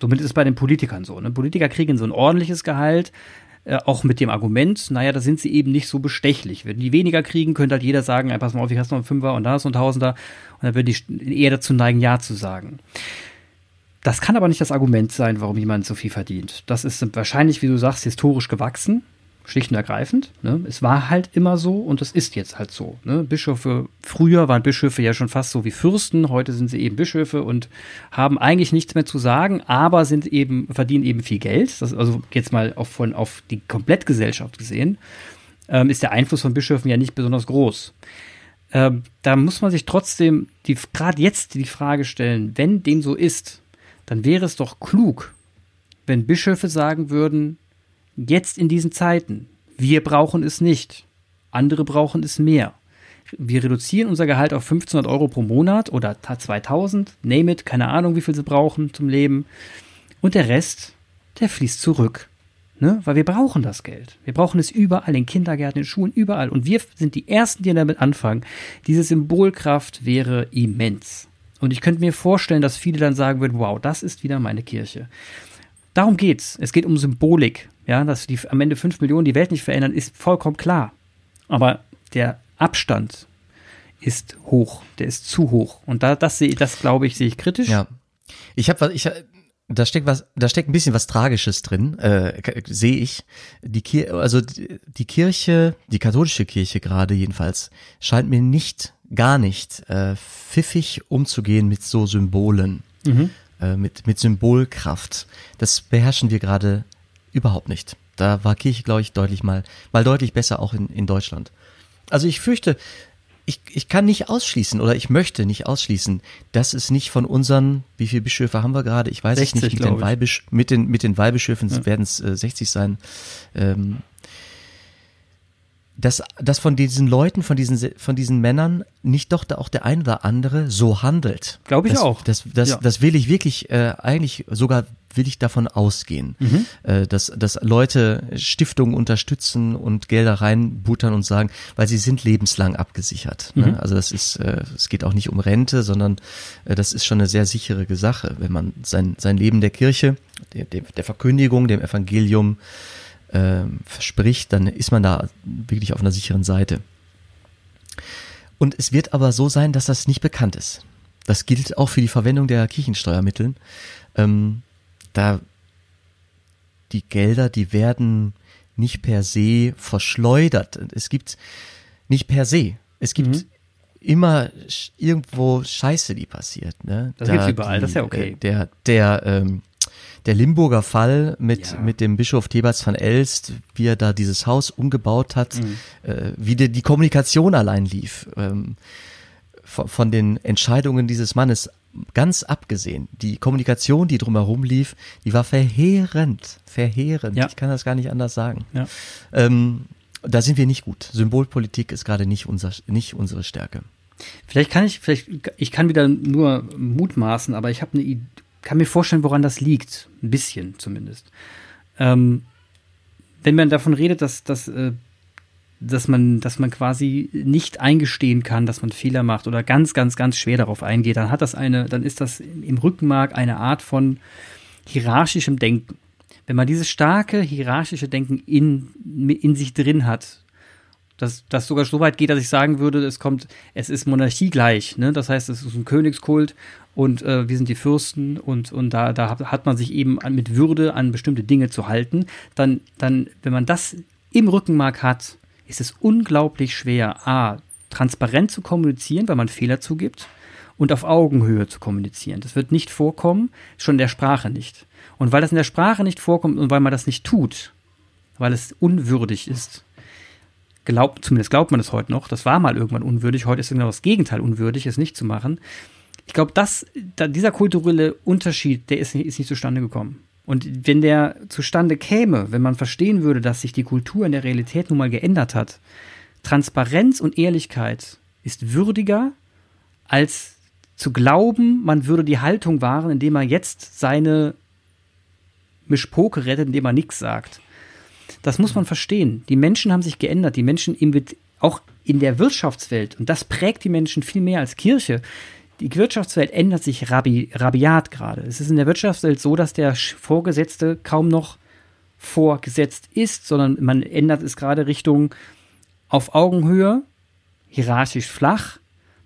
Somit ist es bei den Politikern so. Ne? Politiker kriegen so ein ordentliches Gehalt, äh, auch mit dem Argument, naja, da sind sie eben nicht so bestechlich. Wenn die weniger kriegen, könnte halt jeder sagen, ey, pass mal auf, ich hast noch einen Fünfer und da ist noch ein Tausender. Und dann würde ich eher dazu neigen, Ja zu sagen. Das kann aber nicht das Argument sein, warum jemand so viel verdient. Das ist wahrscheinlich, wie du sagst, historisch gewachsen schlicht und ergreifend. Ne? Es war halt immer so und es ist jetzt halt so. Ne? Bischöfe, früher waren Bischöfe ja schon fast so wie Fürsten, heute sind sie eben Bischöfe und haben eigentlich nichts mehr zu sagen, aber sind eben, verdienen eben viel Geld. Das, also jetzt mal auf, von, auf die Komplettgesellschaft gesehen, ähm, ist der Einfluss von Bischöfen ja nicht besonders groß. Ähm, da muss man sich trotzdem gerade jetzt die Frage stellen, wenn dem so ist, dann wäre es doch klug, wenn Bischöfe sagen würden, Jetzt in diesen Zeiten. Wir brauchen es nicht. Andere brauchen es mehr. Wir reduzieren unser Gehalt auf 1500 Euro pro Monat oder 2000, name it, keine Ahnung, wie viel sie brauchen zum Leben. Und der Rest, der fließt zurück. Ne? Weil wir brauchen das Geld. Wir brauchen es überall, in Kindergärten, in Schulen, überall. Und wir sind die Ersten, die damit anfangen. Diese Symbolkraft wäre immens. Und ich könnte mir vorstellen, dass viele dann sagen würden, wow, das ist wieder meine Kirche. Darum geht's. Es geht um Symbolik. Ja, dass die am Ende fünf Millionen die Welt nicht verändern, ist vollkommen klar. Aber der Abstand ist hoch, der ist zu hoch. Und da, das sehe das glaube ich, sehe ich kritisch. Ja. Ich habe was, ich, da steckt was, da steckt ein bisschen was Tragisches drin, äh, sehe ich. Die Kirche, also die Kirche, die katholische Kirche gerade jedenfalls, scheint mir nicht, gar nicht äh, pfiffig umzugehen mit so Symbolen, mhm. Äh, mit mit Symbolkraft. Das beherrschen wir gerade Überhaupt nicht. Da war Kirche, glaube ich, deutlich mal, mal deutlich besser auch in, in Deutschland. Also ich fürchte, ich, ich kann nicht ausschließen oder ich möchte nicht ausschließen, dass es nicht von unseren, wie viele Bischöfe haben wir gerade? Ich weiß 60, es nicht, mit den, Weihbisch, mit den, mit den Weihbischöfen ja. werden es äh, 60 sein. Ähm, dass, dass von diesen Leuten, von diesen, von diesen Männern nicht doch da auch der ein oder andere so handelt. Glaube ich das, auch. Das, das, ja. das will ich wirklich, äh, eigentlich sogar will ich davon ausgehen, mhm. äh, dass, dass Leute Stiftungen unterstützen und Gelder reinbuttern und sagen, weil sie sind lebenslang abgesichert. Ne? Mhm. Ne? Also das ist, äh, es geht auch nicht um Rente, sondern äh, das ist schon eine sehr sichere Sache, wenn man sein, sein Leben der Kirche, der, der Verkündigung, dem Evangelium, äh, verspricht, dann ist man da wirklich auf einer sicheren Seite. Und es wird aber so sein, dass das nicht bekannt ist. Das gilt auch für die Verwendung der Kirchensteuermittel. Ähm, da die Gelder, die werden nicht per se verschleudert. Es gibt nicht per se. Es gibt mhm. immer irgendwo Scheiße, die passiert. Ne? Das da gibt's überall, die, das ist ja okay. Äh, der, der ähm, der Limburger Fall mit, ja. mit dem Bischof Thebats van Elst, wie er da dieses Haus umgebaut hat, mhm. äh, wie die, die Kommunikation allein lief, ähm, von, von den Entscheidungen dieses Mannes ganz abgesehen. Die Kommunikation, die drumherum lief, die war verheerend, verheerend. Ja. Ich kann das gar nicht anders sagen. Ja. Ähm, da sind wir nicht gut. Symbolpolitik ist gerade nicht, unser, nicht unsere Stärke. Vielleicht kann ich, vielleicht, ich kann wieder nur mutmaßen, aber ich habe eine Idee kann mir vorstellen, woran das liegt. Ein bisschen zumindest. Ähm, wenn man davon redet, dass, dass, äh, dass, man, dass man quasi nicht eingestehen kann, dass man Fehler macht oder ganz, ganz, ganz schwer darauf eingeht, dann hat das eine, dann ist das im Rückenmark eine Art von hierarchischem Denken. Wenn man dieses starke hierarchische Denken in, in sich drin hat, dass das sogar so weit geht, dass ich sagen würde, es kommt, es ist Monarchie gleich, ne? Das heißt, es ist ein Königskult und äh, wir sind die Fürsten und, und da, da hat man sich eben mit Würde an bestimmte Dinge zu halten. Dann, dann, wenn man das im Rückenmark hat, ist es unglaublich schwer, A, transparent zu kommunizieren, weil man Fehler zugibt und auf Augenhöhe zu kommunizieren. Das wird nicht vorkommen, schon in der Sprache nicht. Und weil das in der Sprache nicht vorkommt und weil man das nicht tut, weil es unwürdig ist, glaubt, zumindest glaubt man es heute noch, das war mal irgendwann unwürdig, heute ist genau das Gegenteil unwürdig, es nicht zu machen. Ich glaube, dass da, dieser kulturelle Unterschied, der ist, ist nicht zustande gekommen. Und wenn der zustande käme, wenn man verstehen würde, dass sich die Kultur in der Realität nun mal geändert hat, Transparenz und Ehrlichkeit ist würdiger, als zu glauben, man würde die Haltung wahren, indem man jetzt seine Mischpoke rettet, indem man nichts sagt. Das muss man verstehen. Die Menschen haben sich geändert. Die Menschen im, auch in der Wirtschaftswelt, und das prägt die Menschen viel mehr als Kirche. die Wirtschaftswelt ändert sich rabi, rabiat gerade. Es ist in der Wirtschaftswelt so, dass der Vorgesetzte kaum noch vorgesetzt ist, sondern man ändert es gerade Richtung auf Augenhöhe, hierarchisch flach.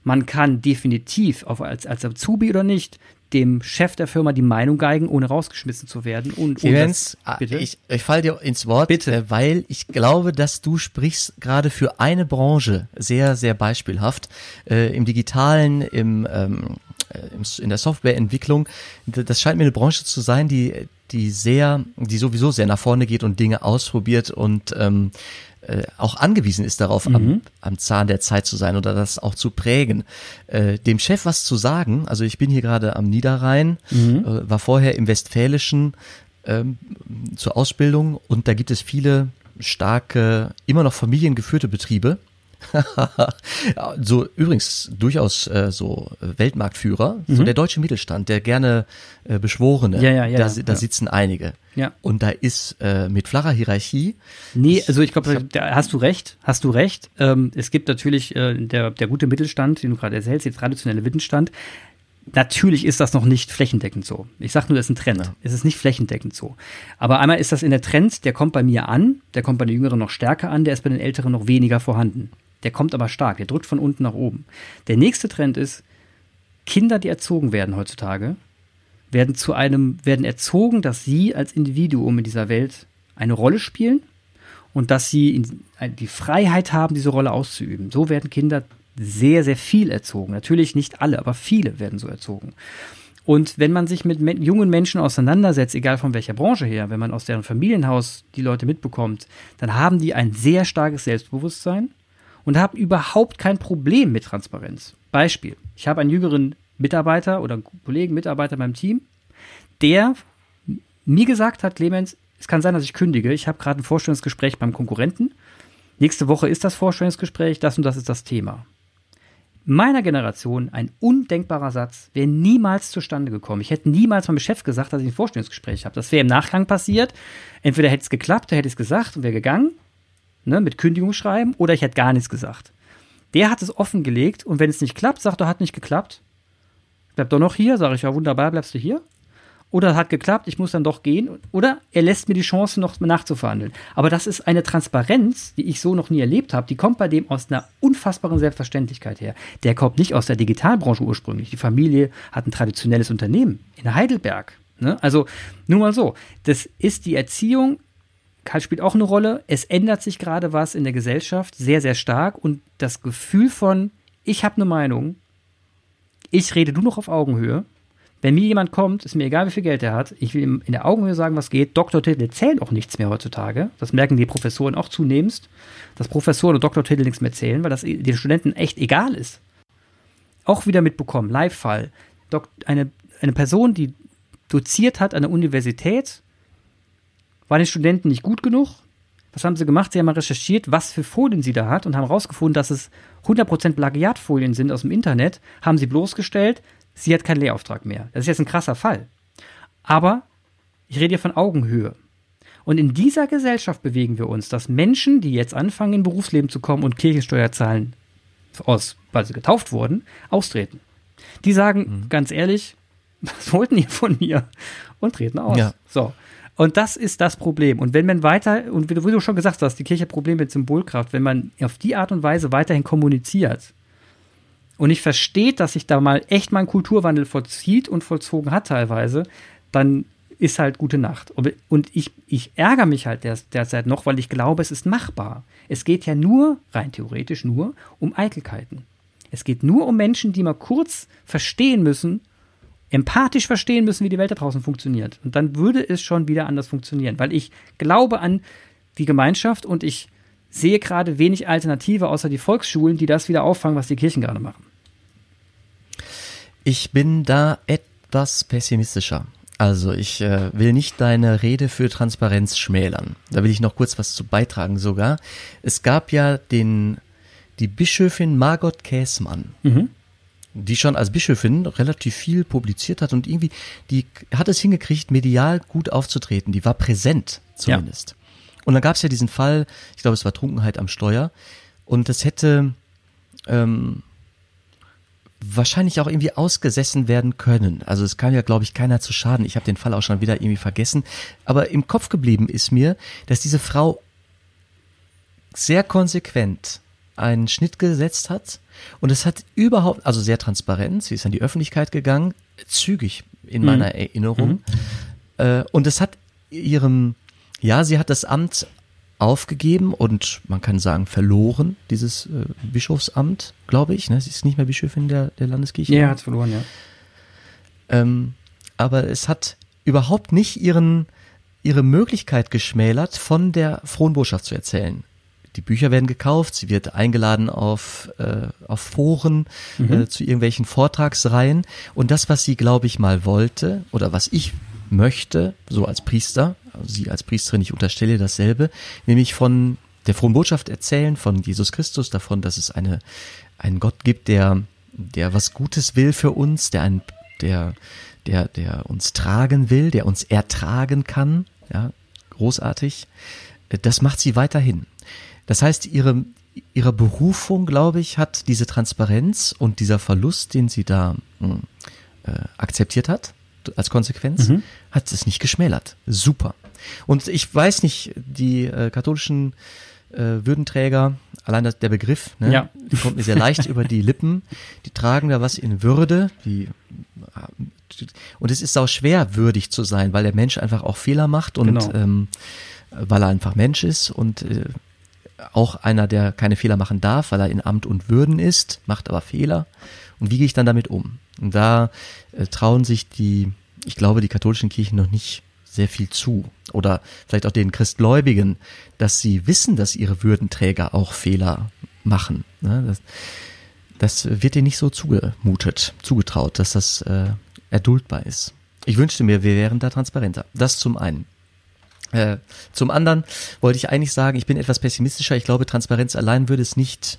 Man kann definitiv, auf, als, als Azubi oder nicht, dem Chef der Firma die Meinung geigen, ohne rausgeschmissen zu werden. Und, das, ah, bitte? ich, ich falle dir ins Wort, bitte. Äh, weil ich glaube, dass du sprichst gerade für eine Branche sehr, sehr beispielhaft. Äh, Im Digitalen, im, ähm, äh, in der Softwareentwicklung. Das scheint mir eine Branche zu sein, die die sehr, die sowieso sehr nach vorne geht und Dinge ausprobiert und ähm, äh, auch angewiesen ist darauf, mhm. am, am Zahn der Zeit zu sein oder das auch zu prägen. Äh, dem Chef was zu sagen, also ich bin hier gerade am Niederrhein, mhm. äh, war vorher im Westfälischen ähm, zur Ausbildung und da gibt es viele starke, immer noch familiengeführte Betriebe <laughs> so übrigens durchaus äh, so Weltmarktführer, mhm. so der deutsche Mittelstand, der gerne äh, Beschworene, ja, ja, ja, da, da sitzen einige. Ja. Und da ist äh, mit flacher Hierarchie. Nee, also ich glaube, da hast du recht, hast du recht. Ähm, es gibt natürlich äh, der, der gute Mittelstand, den du gerade erzählst, der traditionelle Mittelstand. Natürlich ist das noch nicht flächendeckend so. Ich sage nur, das ist ein Trend. Ja. Es ist nicht flächendeckend so. Aber einmal ist das in der Trend, der kommt bei mir an, der kommt bei den Jüngeren noch stärker an, der ist bei den Älteren noch weniger vorhanden. Der kommt aber stark, der drückt von unten nach oben. Der nächste Trend ist, Kinder, die erzogen werden heutzutage, werden zu einem, werden erzogen, dass sie als Individuum in dieser Welt eine Rolle spielen und dass sie die Freiheit haben, diese Rolle auszuüben. So werden Kinder sehr, sehr viel erzogen. Natürlich nicht alle, aber viele werden so erzogen. Und wenn man sich mit jungen Menschen auseinandersetzt, egal von welcher Branche her, wenn man aus deren Familienhaus die Leute mitbekommt, dann haben die ein sehr starkes Selbstbewusstsein und haben überhaupt kein Problem mit Transparenz. Beispiel, ich habe einen jüngeren Mitarbeiter oder Kollegen, Mitarbeiter beim Team, der mir gesagt hat, Clemens, es kann sein, dass ich kündige. Ich habe gerade ein Vorstellungsgespräch beim Konkurrenten. Nächste Woche ist das Vorstellungsgespräch, das und das ist das Thema. Meiner Generation ein undenkbarer Satz wäre niemals zustande gekommen. Ich hätte niemals meinem Chef gesagt, dass ich ein Vorstellungsgespräch habe. Das wäre im Nachgang passiert. Entweder hätte es geklappt, hätte ich es gesagt und wäre gegangen ne, mit Kündigungsschreiben oder ich hätte gar nichts gesagt. Der hat es offengelegt und wenn es nicht klappt, sagt er, hat nicht geklappt. Bleib doch noch hier, sage ich, ja wunderbar, bleibst du hier. Oder hat geklappt, ich muss dann doch gehen. Oder er lässt mir die Chance, noch nachzuverhandeln. Aber das ist eine Transparenz, die ich so noch nie erlebt habe. Die kommt bei dem aus einer unfassbaren Selbstverständlichkeit her. Der kommt nicht aus der Digitalbranche ursprünglich. Die Familie hat ein traditionelles Unternehmen in Heidelberg. Ne? Also nur mal so. Das ist die Erziehung spielt auch eine Rolle. Es ändert sich gerade was in der Gesellschaft sehr, sehr stark und das Gefühl von, ich habe eine Meinung, ich rede du noch auf Augenhöhe. Wenn mir jemand kommt, ist mir egal, wie viel Geld er hat, ich will ihm in der Augenhöhe sagen, was geht. Doktortitel zählen auch nichts mehr heutzutage. Das merken die Professoren auch zunehmend, dass Professoren und Doktortitel nichts mehr zählen, weil das den Studenten echt egal ist. Auch wieder mitbekommen, Live-Fall. Eine, eine Person, die doziert hat an der Universität, waren die Studenten nicht gut genug? Was haben sie gemacht? Sie haben mal recherchiert, was für Folien sie da hat und haben herausgefunden, dass es 100% Plagiatfolien sind aus dem Internet, haben sie bloßgestellt, sie hat keinen Lehrauftrag mehr. Das ist jetzt ein krasser Fall. Aber ich rede hier von Augenhöhe. Und in dieser Gesellschaft bewegen wir uns, dass Menschen, die jetzt anfangen, in Berufsleben zu kommen und Kirchensteuer zahlen, aus, weil sie getauft wurden, austreten. Die sagen, mhm. ganz ehrlich, <laughs> was wollten ihr von mir? Und treten aus. Ja. So. Und das ist das Problem. Und wenn man weiter, und wie du schon gesagt hast, die Kirche hat Probleme mit Symbolkraft, wenn man auf die Art und Weise weiterhin kommuniziert und nicht versteht, dass sich da mal echt mal ein Kulturwandel vollzieht und vollzogen hat teilweise, dann ist halt gute Nacht. Und ich, ich ärgere mich halt derzeit noch, weil ich glaube, es ist machbar. Es geht ja nur, rein theoretisch nur, um Eitelkeiten. Es geht nur um Menschen, die mal kurz verstehen müssen, empathisch verstehen müssen, wie die Welt da draußen funktioniert. Und dann würde es schon wieder anders funktionieren, weil ich glaube an die Gemeinschaft und ich sehe gerade wenig Alternative außer die Volksschulen, die das wieder auffangen, was die Kirchen gerade machen. Ich bin da etwas pessimistischer. Also ich äh, will nicht deine Rede für Transparenz schmälern. Da will ich noch kurz was zu beitragen sogar. Es gab ja den die Bischöfin Margot Käßmann. Mhm die schon als Bischöfin relativ viel publiziert hat und irgendwie, die hat es hingekriegt, medial gut aufzutreten. Die war präsent zumindest. Ja. Und dann gab es ja diesen Fall, ich glaube, es war Trunkenheit am Steuer. Und das hätte ähm, wahrscheinlich auch irgendwie ausgesessen werden können. Also es kann ja, glaube ich, keiner zu schaden. Ich habe den Fall auch schon wieder irgendwie vergessen. Aber im Kopf geblieben ist mir, dass diese Frau sehr konsequent einen Schnitt gesetzt hat und es hat überhaupt, also sehr transparent, sie ist an die Öffentlichkeit gegangen, zügig in mhm. meiner Erinnerung. Mhm. Äh, und es hat ihrem, ja, sie hat das Amt aufgegeben und man kann sagen verloren, dieses äh, Bischofsamt, glaube ich. Ne? Sie ist nicht mehr Bischöfin der, der Landeskirche. Ja, hat verloren, ja. Ähm, aber es hat überhaupt nicht ihren, ihre Möglichkeit geschmälert, von der frohen Botschaft zu erzählen. Die Bücher werden gekauft, sie wird eingeladen auf, äh, auf Foren mhm. äh, zu irgendwelchen Vortragsreihen. Und das, was sie, glaube ich, mal wollte, oder was ich möchte, so als Priester, also sie als Priesterin, ich unterstelle dasselbe, nämlich von der frohen Botschaft erzählen, von Jesus Christus, davon, dass es eine, einen Gott gibt, der, der was Gutes will für uns, der ein, der, der, der uns tragen will, der uns ertragen kann, ja, großartig. Das macht sie weiterhin. Das heißt, ihre, ihre Berufung, glaube ich, hat diese Transparenz und dieser Verlust, den sie da hm, äh, akzeptiert hat, als Konsequenz, mhm. hat es nicht geschmälert. Super. Und ich weiß nicht, die äh, katholischen äh, Würdenträger, allein das, der Begriff, ne, ja. die kommt mir sehr leicht über die Lippen. Die tragen da was in Würde. Die, und es ist auch schwer, würdig zu sein, weil der Mensch einfach auch Fehler macht und genau. ähm, weil er einfach Mensch ist und äh, auch einer, der keine Fehler machen darf, weil er in Amt und Würden ist, macht aber Fehler. Und wie gehe ich dann damit um? Und da äh, trauen sich die, ich glaube, die katholischen Kirchen noch nicht sehr viel zu. Oder vielleicht auch den Christgläubigen, dass sie wissen, dass ihre Würdenträger auch Fehler machen. Ne? Das, das wird ihnen nicht so zugemutet, zugetraut, dass das äh, erduldbar ist. Ich wünschte mir, wir wären da transparenter. Das zum einen. Äh, zum anderen wollte ich eigentlich sagen, ich bin etwas pessimistischer. Ich glaube, Transparenz allein würde es nicht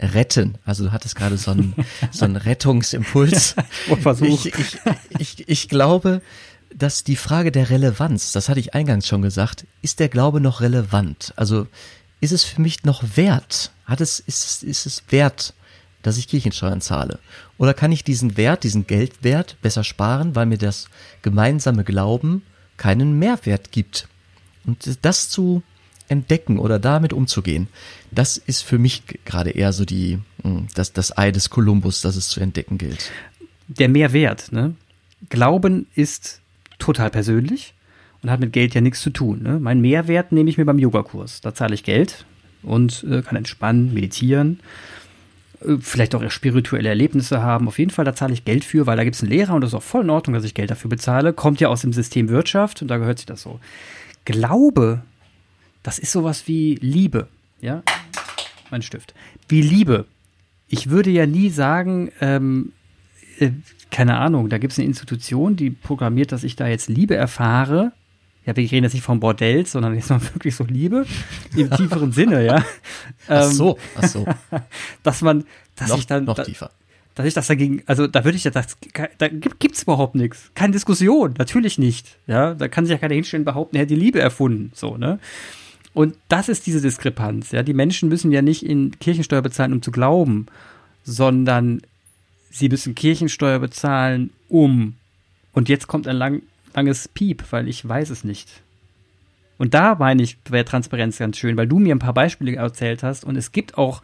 retten. Also du hattest gerade so einen, <laughs> so einen Rettungsimpuls. <laughs> ich, ich, ich, ich glaube, dass die Frage der Relevanz, das hatte ich eingangs schon gesagt, ist der Glaube noch relevant? Also ist es für mich noch wert? Hat es, ist, es, ist es wert, dass ich Kirchensteuern zahle? Oder kann ich diesen Wert, diesen Geldwert besser sparen, weil mir das gemeinsame Glauben keinen Mehrwert gibt? Und das zu entdecken oder damit umzugehen, das ist für mich gerade eher so die, hm, das, das Ei des Kolumbus, das es zu entdecken gilt. Der Mehrwert, ne? Glauben ist total persönlich und hat mit Geld ja nichts zu tun. Ne? Mein Mehrwert nehme ich mir beim Yogakurs. Da zahle ich Geld und äh, kann entspannen, meditieren, vielleicht auch spirituelle Erlebnisse haben. Auf jeden Fall, da zahle ich Geld für, weil da gibt es einen Lehrer und das ist auch voll in Ordnung, dass ich Geld dafür bezahle. Kommt ja aus dem System Wirtschaft und da gehört sich das so. Glaube das ist sowas wie Liebe. Ja, mein Stift. Wie Liebe. Ich würde ja nie sagen, ähm, äh, keine Ahnung, da gibt es eine Institution, die programmiert, dass ich da jetzt Liebe erfahre. Ja, wir reden jetzt nicht vom Bordell, sondern jetzt mal <laughs> wirklich so Liebe im tieferen Sinne, ja. <laughs> Ach so, ach so. <laughs> dass man, dass noch, ich dann. Noch tiefer. Dass ich das dagegen, also da würde ich ja, das, da gibt es überhaupt nichts. Keine Diskussion, natürlich nicht. Ja, da kann sich ja keiner hinstellen behaupten, er hätte die Liebe erfunden, so, ne. Und das ist diese Diskrepanz. Ja, die Menschen müssen ja nicht in Kirchensteuer bezahlen, um zu glauben, sondern sie müssen Kirchensteuer bezahlen, um. Und jetzt kommt ein lang, langes Piep, weil ich weiß es nicht. Und da meine ich, wäre Transparenz ganz schön, weil du mir ein paar Beispiele erzählt hast und es gibt auch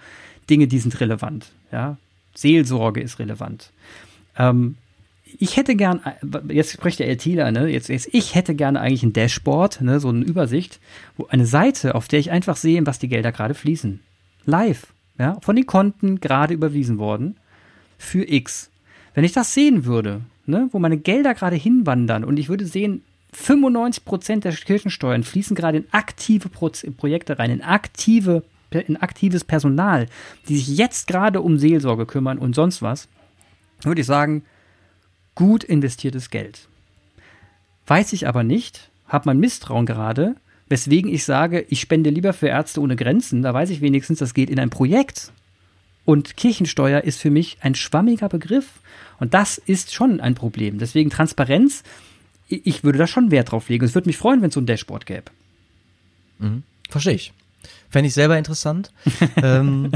Dinge, die sind relevant. Ja, Seelsorge ist relevant. Ähm, ich hätte gern, jetzt spricht der LTler, ne, jetzt, jetzt, ich hätte gerne eigentlich ein Dashboard, ne, so eine Übersicht, wo eine Seite, auf der ich einfach sehe, was die Gelder gerade fließen. Live, ja, von den Konten gerade überwiesen worden für X. Wenn ich das sehen würde, ne, wo meine Gelder gerade hinwandern und ich würde sehen, 95 Prozent der Kirchensteuern fließen gerade in aktive Pro Projekte rein, in aktive, in aktives Personal, die sich jetzt gerade um Seelsorge kümmern und sonst was, würde ich sagen, gut investiertes Geld. Weiß ich aber nicht, habe mein Misstrauen gerade, weswegen ich sage, ich spende lieber für Ärzte ohne Grenzen, da weiß ich wenigstens, das geht in ein Projekt. Und Kirchensteuer ist für mich ein schwammiger Begriff. Und das ist schon ein Problem. Deswegen Transparenz, ich würde da schon Wert drauf legen. Es würde mich freuen, wenn es so ein Dashboard gäbe. Mhm. Verstehe ich. Fände ich selber interessant. <laughs> ähm,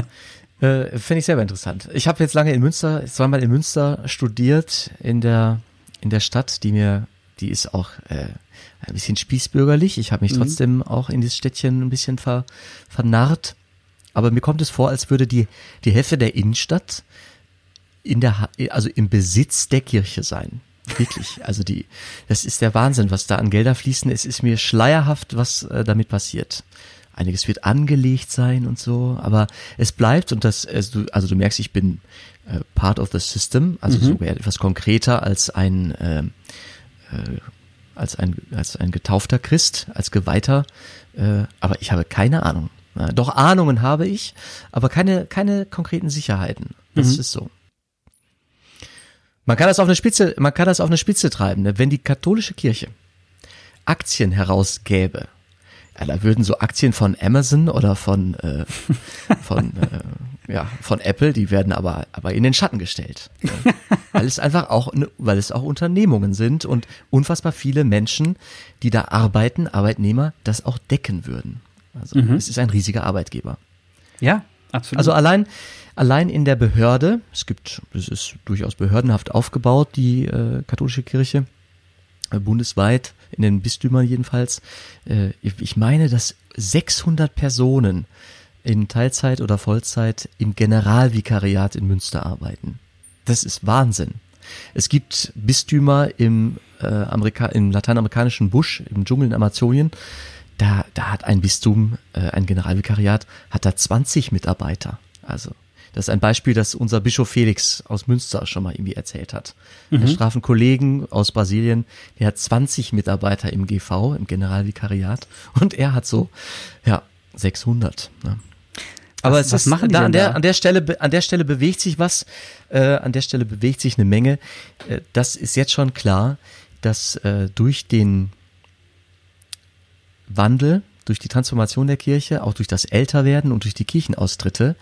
Äh, Finde ich selber interessant. Ich habe jetzt lange in Münster, zweimal in Münster studiert, in der, in der Stadt, die mir, die ist auch äh, ein bisschen spießbürgerlich. Ich habe mich mhm. trotzdem auch in dieses Städtchen ein bisschen ver, vernarrt. Aber mir kommt es vor, als würde die, die Hälfte der Innenstadt in der, also im Besitz der Kirche sein. Wirklich. <laughs> Also die, das ist der Wahnsinn, was da an Gelder fließen. Es ist mir schleierhaft, was äh, damit passiert. Einiges wird angelegt sein und so, aber es bleibt und das, also du, also du merkst, ich bin äh, part of the system, also mhm. sogar etwas konkreter als ein, äh, äh, als ein, als ein getaufter Christ, als Geweihter, äh, aber ich habe keine Ahnung. Doch Ahnungen habe ich, aber keine, keine konkreten Sicherheiten. Das mhm. ist so. Man kann das auf eine Spitze, man kann das auf eine Spitze treiben, ne? wenn die katholische Kirche Aktien herausgäbe. Ja, da würden so Aktien von Amazon oder von äh, <laughs> von äh, ja von Apple, die werden aber aber in den Schatten gestellt, ne? weil es einfach auch ne, weil es auch Unternehmungen sind und unfassbar viele Menschen, die da arbeiten, Arbeitnehmer, das auch decken würden. Also mhm. es ist ein riesiger Arbeitgeber. Ja, absolut. Also allein allein in der Behörde, es gibt, es ist durchaus behördenhaft aufgebaut, die äh, katholische Kirche, äh, bundesweit, in den Bistümern jedenfalls. Äh, ich meine, dass 600 Personen in Teilzeit oder Vollzeit im Generalvikariat in Münster arbeiten. Das ist Wahnsinn. Es gibt Bistümer im, äh, Amerika im lateinamerikanischen Busch, im Dschungel in Amazonien. Da, da hat ein Bistum, äh, ein Generalvikariat, hat da 20 Mitarbeiter. Also das ist ein Beispiel, das unser Bischof Felix aus Münster schon mal irgendwie erzählt hat. Mhm. Der strafen Kollegen aus Brasilien, der hat 20 Mitarbeiter im GV, im Generalvikariat, und er hat so, ja, 600. Ne? Aber was, es was machen die da an der, da? an der Stelle, an der Stelle bewegt sich was, äh, an der Stelle bewegt sich eine Menge. Äh, das ist jetzt schon klar, dass äh, durch den Wandel, durch die Transformation der Kirche, auch durch das Älterwerden und durch die Kirchenaustritte,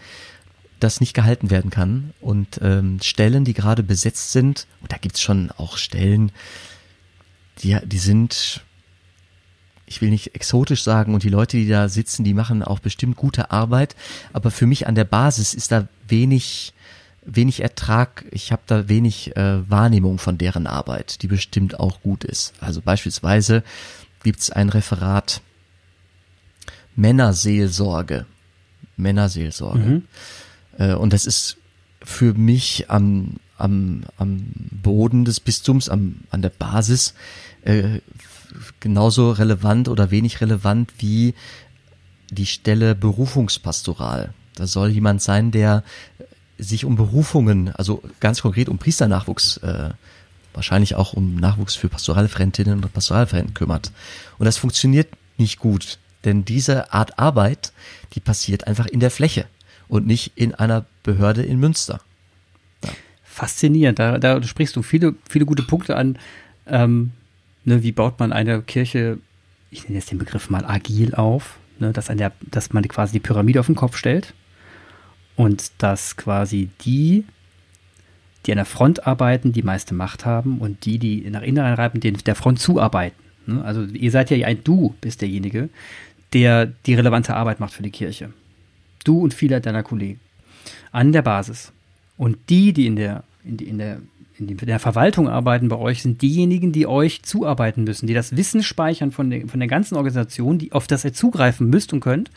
das nicht gehalten werden kann. Und ähm, Stellen, die gerade besetzt sind, und da gibt's schon auch Stellen, die, die sind, ich will nicht exotisch sagen, und die Leute, die da sitzen, die machen auch bestimmt gute Arbeit, aber für mich an der Basis ist da wenig, wenig Ertrag, ich habe da wenig äh, Wahrnehmung von deren Arbeit, die bestimmt auch gut ist. Also beispielsweise gibt's ein Referat Männerseelsorge. Männerseelsorge. Mhm. Äh, und das ist für mich am, am, am Boden des Bistums, am, an der Basis, äh, genauso relevant oder wenig relevant wie die Stelle Berufungspastoral. Da soll jemand sein, der sich um Berufungen, also ganz konkret um Priesternachwuchs, äh, wahrscheinlich auch um Nachwuchs für Pastoralreferentinnen und Pastoralreferenten kümmert. Und das funktioniert nicht gut, denn diese Art Arbeit, die passiert einfach in der Fläche und nicht in einer Behörde in Münster. Ja. Faszinierend, da, da sprichst du viele, viele gute Punkte an. Ähm, ne, wie baut man eine Kirche, ich nenne jetzt den Begriff mal agil auf, ne, dass, der, dass man quasi die Pyramide auf den Kopf stellt und dass quasi die, die an der Front arbeiten, die meiste Macht haben und die, die nach innen reiben, den, der Front zuarbeiten. Ne? Also ihr seid ja ein Du, bist derjenige, der die relevante Arbeit macht für die Kirche. Du und viele deiner Kollegen. An der Basis. Und die, die in der, in, die, in der, in der Verwaltung arbeiten bei euch, sind diejenigen, die euch zuarbeiten müssen, die das Wissen speichern von der, von der ganzen Organisation, die, auf das ihr zugreifen müsst und könnt,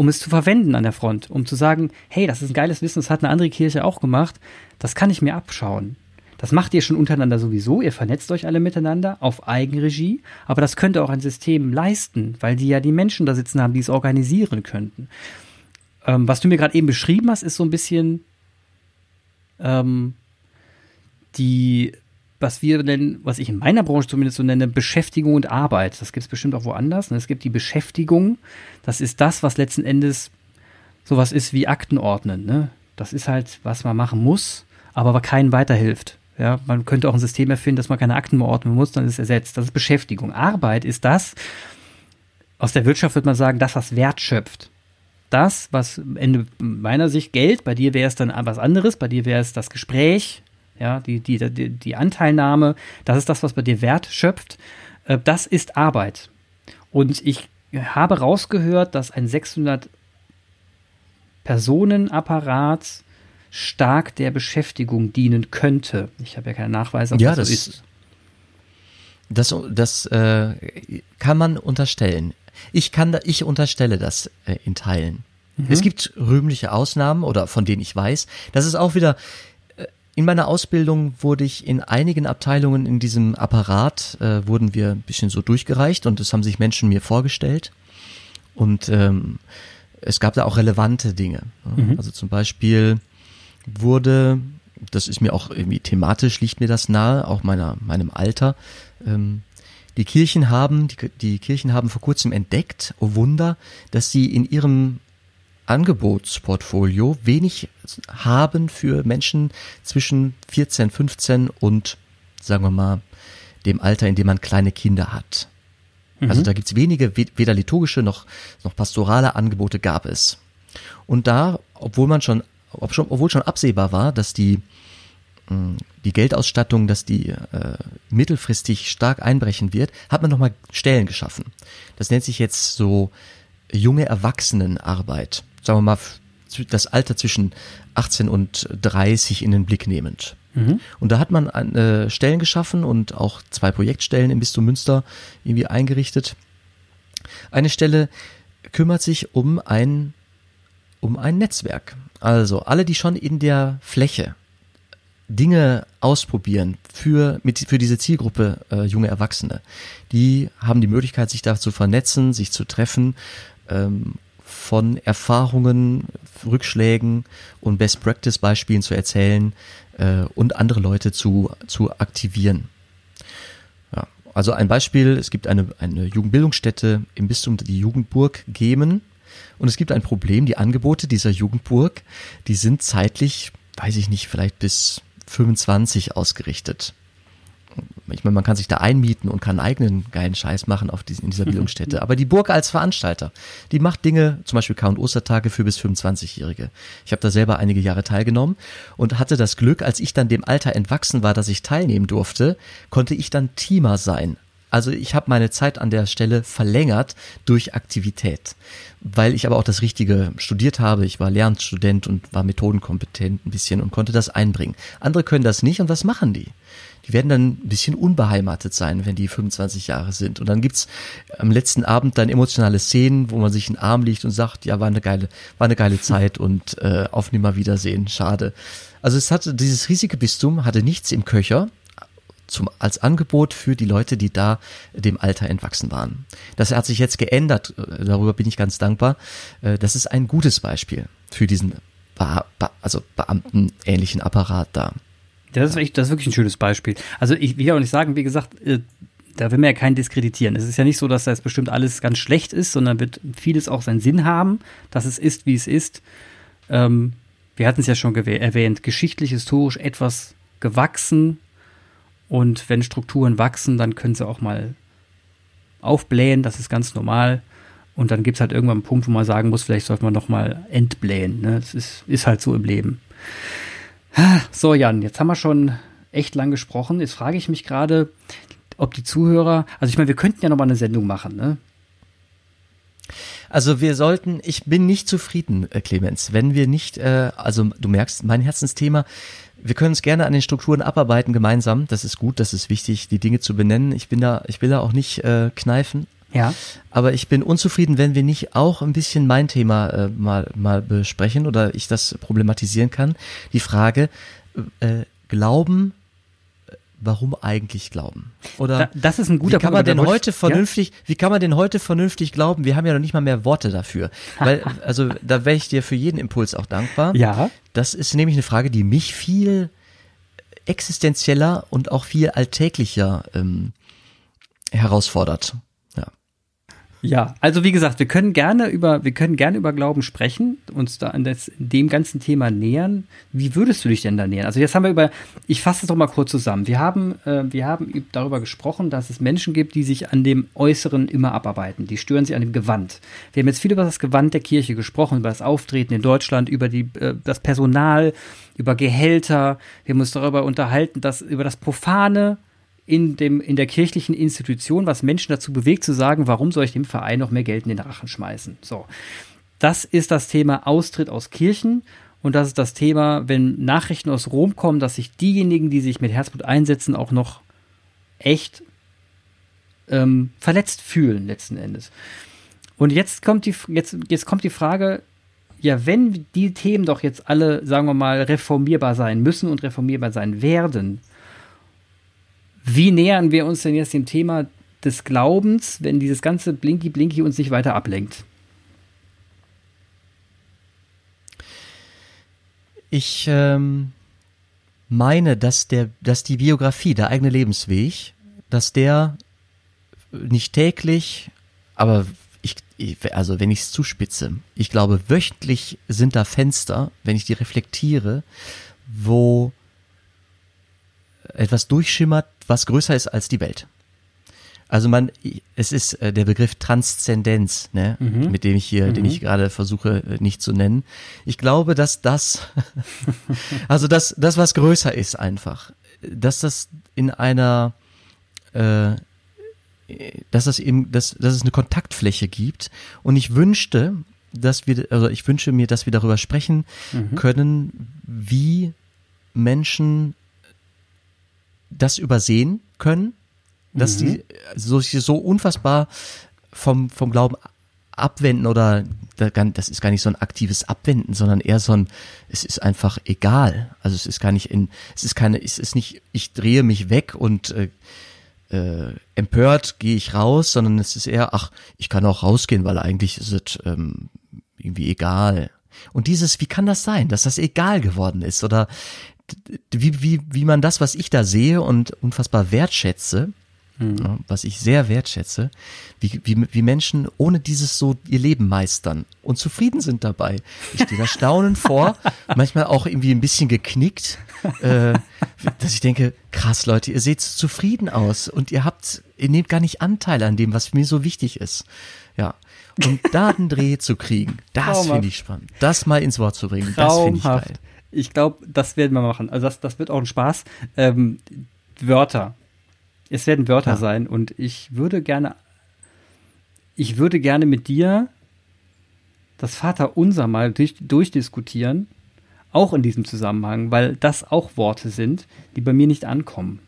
um es zu verwenden an der Front, um zu sagen, hey, das ist ein geiles Wissen, das hat eine andere Kirche auch gemacht, das kann ich mir abschauen. Das macht ihr schon untereinander sowieso, ihr vernetzt euch alle miteinander auf Eigenregie, aber das könnte auch ein System leisten, weil die ja die Menschen da sitzen haben, die es organisieren könnten. Ähm, was du mir gerade eben beschrieben hast, ist so ein bisschen ähm, die, was wir nennen, was ich in meiner Branche zumindest so nenne, Beschäftigung und Arbeit. Das gibt es bestimmt auch woanders. Ne? Es gibt die Beschäftigung, das ist das, was letzten Endes sowas ist wie Akten ordnen. Ne? Das ist halt, was man machen muss, aber keinen weiterhilft. Ja, man könnte auch ein System erfinden, dass man keine Akten mehr ordnen muss, dann ist es ersetzt. Das ist Beschäftigung. Arbeit ist das, aus der Wirtschaft würde man sagen, das, was Wert schöpft das, was Ende meiner Sicht Geld, bei dir wäre es dann was anderes, bei dir wäre es das Gespräch, ja, die, die, die, die Anteilnahme, das ist das, was bei dir Wert schöpft. Äh, das ist Arbeit. Und ich habe rausgehört, dass ein 600 Personenapparat stark der Beschäftigung dienen könnte. Ich habe ja keine Nachweise, ob ja, das so ist. Das, das äh, kann man unterstellen. Ich kann, da, ich unterstelle das äh, in Teilen. Mhm. Es gibt rühmliche Ausnahmen oder von denen ich weiß. Das ist auch wieder in meiner Ausbildung wurde ich in einigen Abteilungen in diesem Apparat äh, wurden wir ein bisschen so durchgereicht und es haben sich Menschen mir vorgestellt und ähm, es gab da auch relevante Dinge. Mhm. Also zum Beispiel wurde, das ist mir auch irgendwie thematisch liegt mir das nahe, auch meiner meinem Alter. Ähm, die Kirchen haben, die, die Kirchen haben vor kurzem entdeckt, oh Wunder, dass sie in ihrem Angebotsportfolio wenig haben für Menschen zwischen 14, 15 und, sagen wir mal, dem Alter, in dem man kleine Kinder hat. Mhm. Also da gibt's wenige, weder liturgische noch, noch pastorale Angebote gab es. Und da, obwohl man schon, ob schon, obwohl schon absehbar war, dass die die Geldausstattung, dass die äh, mittelfristig stark einbrechen wird, hat man nochmal Stellen geschaffen. Das nennt sich jetzt so junge Erwachsenenarbeit. Sagen wir mal, das Alter zwischen 18 und 30 in den Blick nehmend. Mhm. Und da hat man äh, Stellen geschaffen und auch zwei Projektstellen im Bistum Münster irgendwie eingerichtet. Eine Stelle kümmert sich um ein, um ein Netzwerk. Also alle, die schon in der Fläche Dinge ausprobieren für, mit, für diese Zielgruppe äh, junge Erwachsene. Die haben die Möglichkeit, sich da zu vernetzen, sich zu treffen, ähm, von Erfahrungen, Rückschlägen und Best-Practice-Beispielen zu erzählen äh, und andere Leute zu, zu aktivieren. Ja, also ein Beispiel, es gibt eine, eine Jugendbildungsstätte im Bistum, die Jugendburg Gemen. Und es gibt ein Problem, die Angebote dieser Jugendburg, die sind zeitlich, weiß ich nicht, vielleicht bis 25 ausgerichtet. Ich meine, man kann sich da einmieten und kann einen eigenen geilen Scheiß machen auf diesen, in dieser <laughs> Bildungsstätte. Aber die Burg als Veranstalter, die macht Dinge, zum Beispiel K- und Ostertage für bis 25-Jährige. Ich habe da selber einige Jahre teilgenommen und hatte das Glück, als ich dann dem Alter entwachsen war, dass ich teilnehmen durfte, konnte ich dann Teamer sein. Also ich habe meine Zeit an der Stelle verlängert durch Aktivität, weil ich aber auch das Richtige studiert habe. Ich war Lernstudent und war methodenkompetent ein bisschen und konnte das einbringen. Andere können das nicht und was machen die? Die werden dann ein bisschen unbeheimatet sein, wenn die 25 Jahre sind. Und dann gibt's am letzten Abend dann emotionale Szenen, wo man sich in den Arm liegt und sagt, ja, war eine geile, war eine geile Zeit und äh, auf Nimmerwiedersehen, schade. Also es hatte dieses riesige Bistum hatte nichts im Köcher, zum, als Angebot für die Leute, die da dem Alter entwachsen waren. Das hat sich jetzt geändert, äh, darüber bin ich ganz dankbar. Äh, das ist ein gutes Beispiel für diesen Be Be also Beamtenähnlichen Apparat da. Das ist, echt, das ist wirklich ein schönes Beispiel. Also ich will ja auch nicht sagen, wie gesagt, äh, da will man ja keinen diskreditieren. Es ist ja nicht so, dass das bestimmt alles ganz schlecht ist, sondern wird vieles auch seinen Sinn haben, dass es ist, wie es ist. Ähm, wir hatten es ja schon erwähnt, geschichtlich, historisch etwas gewachsen, und wenn Strukturen wachsen, dann können sie auch mal aufblähen, das ist ganz normal. Und dann gibt es halt irgendwann einen Punkt, wo man sagen muss, vielleicht sollte man noch mal entblähen. Ne? Das ist, ist halt so im Leben. So, Jan, jetzt haben wir schon echt lang gesprochen. Jetzt frage ich mich gerade, ob die Zuhörer, also ich meine, wir könnten ja noch mal eine Sendung machen, ne? Also wir sollten, ich bin nicht zufrieden, äh, Clemens, wenn wir nicht, äh, also du merkst, mein Herzensthema, wir können uns gerne an den Strukturen abarbeiten gemeinsam. Das ist gut, das ist wichtig, die Dinge zu benennen. Ich bin da, ich will da auch nicht äh, kneifen. Ja. Aber ich bin unzufrieden, wenn wir nicht auch ein bisschen mein Thema äh, mal, mal besprechen oder ich das problematisieren kann. Die Frage, äh, Glauben warum eigentlich glauben? Oder das ist ein guter wie kann man denn heute vernünftig, ja? wie kann man denn heute vernünftig glauben? Wir haben ja noch nicht mal mehr Worte dafür. <laughs> Weil, also da wäre ich dir für jeden Impuls auch dankbar. Ja. Das ist nämlich eine Frage, die mich viel existenzieller und auch viel alltäglicher ähm, herausfordert. Ja, also wie gesagt, wir können gerne über, wir können gerne über Glauben sprechen, uns da an das, dem ganzen Thema nähern. Wie würdest du dich denn da nähern? Also jetzt haben wir über, ich fasse es doch mal kurz zusammen. Wir haben, äh, wir haben darüber gesprochen, dass es Menschen gibt, die sich an dem Äußeren immer abarbeiten. Die stören sich an dem Gewand. Wir haben jetzt viel über das Gewand der Kirche gesprochen, über das Auftreten in Deutschland, über die, äh, das Personal, über Gehälter. Wir haben uns darüber unterhalten, dass über das Profane, in, dem, in der kirchlichen Institution, was Menschen dazu bewegt zu sagen, warum soll ich dem Verein noch mehr Geld in den Rachen schmeißen? So. Das ist das Thema Austritt aus Kirchen. Und das ist das Thema, wenn Nachrichten aus Rom kommen, dass sich diejenigen, die sich mit Herzblut einsetzen, auch noch echt ähm, verletzt fühlen, letzten Endes. Und jetzt kommt die, jetzt, jetzt kommt die Frage, ja, wenn die Themen doch jetzt alle, sagen wir mal, reformierbar sein müssen und reformierbar sein werden, wie nähern wir uns denn jetzt dem Thema des Glaubens, wenn dieses ganze Blinky-Blinky uns nicht weiter ablenkt? Ich ähm, meine, dass der, dass die Biografie, der eigene Lebensweg, dass der nicht täglich, aber ich, also wenn ich es zuspitze, ich glaube, wöchentlich sind da Fenster, wenn ich die reflektiere, wo etwas durchschimmert, was größer ist als die Welt. Also man, es ist äh, der Begriff Transzendenz, ne, mhm. mit dem ich hier, mhm. den ich gerade versuche äh, nicht zu nennen. Ich glaube, dass das, <laughs> also das, das was größer ist einfach, dass das in einer, äh, dass das eben, dass, dass es eine Kontaktfläche gibt. Und ich wünschte, dass wir, also ich wünsche mir, dass wir darüber sprechen mhm. können, wie Menschen das übersehen können dass mhm. die so, so unfassbar vom, vom Glauben abwenden oder das ist gar nicht so ein aktives Abwenden, sondern eher so ein, es ist einfach egal. Also es ist gar nicht in, es ist keine, es ist nicht, ich drehe mich weg und äh, äh, empört gehe ich raus, sondern es ist eher, ach, ich kann auch rausgehen, weil eigentlich ist es ähm, irgendwie egal. Und dieses, wie kann das sein, dass das egal geworden ist? Oder wie, wie, wie man das, was ich da sehe und unfassbar wertschätze, mhm. was ich sehr wertschätze, wie, wie, wie Menschen ohne dieses so ihr Leben meistern und zufrieden sind dabei. Ich stehe da staunend vor, <laughs> manchmal auch irgendwie ein bisschen geknickt, äh, dass ich denke, krass Leute, ihr seht zufrieden aus und ihr habt, ihr nehmt gar nicht Anteil an dem, was mir so wichtig ist. Ja. Und da einen Dreh zu kriegen, das finde ich spannend. Das mal ins Wort zu bringen, das finde ich geil. Ich glaube, das werden wir machen. Also das, das wird auch ein Spaß. Ähm, Wörter. Es werden Wörter ja. sein und ich würde gerne, ich würde gerne mit dir das Vaterunser mal durch, durchdiskutieren, auch in diesem Zusammenhang, weil das auch Worte sind, die bei mir nicht ankommen.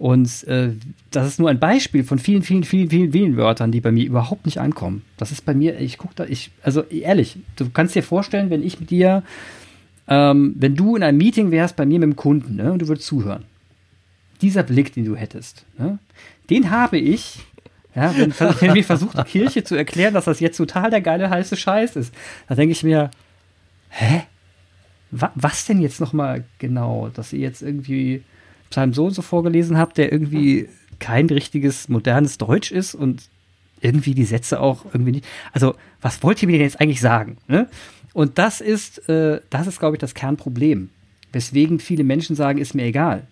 Und äh, das ist nur ein Beispiel von vielen, vielen, vielen, vielen, vielen Wörtern, die bei mir überhaupt nicht ankommen. Das ist bei mir, ich gucke da, ich, also ehrlich, du kannst dir vorstellen, wenn ich mit dir, ähm, wenn du in einem Meeting wärst bei mir mit dem Kunden, ne, und du würdest zuhören dieser Blick, den du hättest, ne, den habe ich, ja, wenn, wenn mir versucht, die Kirche zu erklären, dass das jetzt total der geile heiße Scheiß ist. Da denke ich mir, hä? Wa was denn jetzt nochmal genau? Dass ihr jetzt irgendwie Psalm so und so vorgelesen habt, der irgendwie kein richtiges modernes Deutsch ist und irgendwie die Sätze auch irgendwie nicht. Also, was wollt ihr mir denn jetzt eigentlich sagen? Ne? Und das ist, äh, das ist, glaube ich, das Kernproblem. Weswegen viele Menschen sagen, ist mir egal.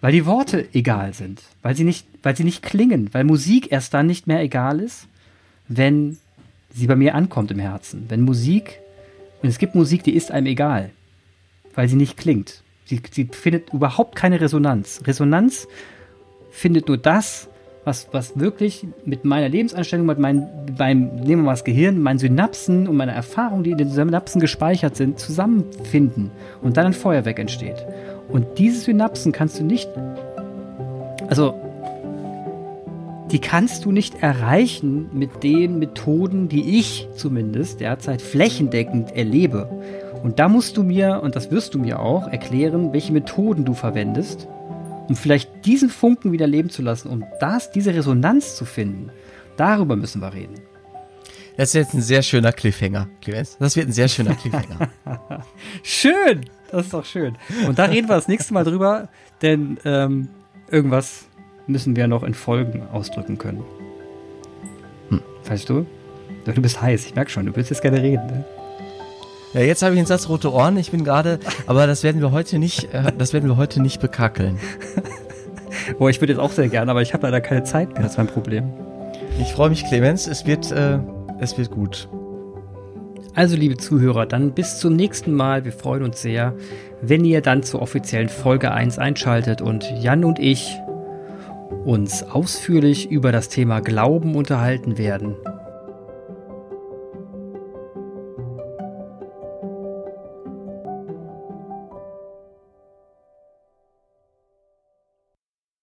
Weil die Worte egal sind, weil sie nicht, weil sie nicht klingen, weil Musik erst dann nicht mehr egal ist, wenn sie bei mir ankommt im Herzen. Wenn Musik, und es gibt Musik, die ist einem egal, weil sie nicht klingt. Sie, sie findet überhaupt keine Resonanz. Resonanz findet nur das, was, was wirklich mit meiner Lebenseinstellung, mit meinem, beim, nehmen wir mal das Gehirn, meinen Synapsen und meiner Erfahrung, die in den Synapsen gespeichert sind, zusammenfinden und dann ein Feuerwerk entsteht. Und diese Synapsen kannst du nicht, also die kannst du nicht erreichen mit den Methoden, die ich zumindest derzeit flächendeckend erlebe. Und da musst du mir, und das wirst du mir auch, erklären, welche Methoden du verwendest, um vielleicht diesen Funken wieder leben zu lassen, um das, diese Resonanz zu finden. Darüber müssen wir reden. Das ist jetzt ein sehr schöner Cliffhanger, Clemens. Das wird ein sehr schöner <laughs> Cliffhanger. Schön! Das ist doch schön. Und da reden wir das nächste Mal drüber, denn ähm, irgendwas müssen wir noch in Folgen ausdrücken können. Hm. Weißt du? Du bist heiß, ich merke schon, du willst jetzt gerne reden. Ne? Ja, jetzt habe ich einen Satz rote Ohren. Ich bin gerade, aber das werden wir heute nicht, äh, das werden wir heute nicht bekackeln. <laughs> Boah, ich würde jetzt auch sehr gerne, aber ich habe leider keine Zeit mehr. Das ist mein Problem. Ich freue mich, Clemens. Es wird, äh, es wird gut. Also, liebe Zuhörer, dann bis zum nächsten Mal. Wir freuen uns sehr, wenn ihr dann zur offiziellen Folge 1 einschaltet und Jan und ich uns ausführlich über das Thema Glauben unterhalten werden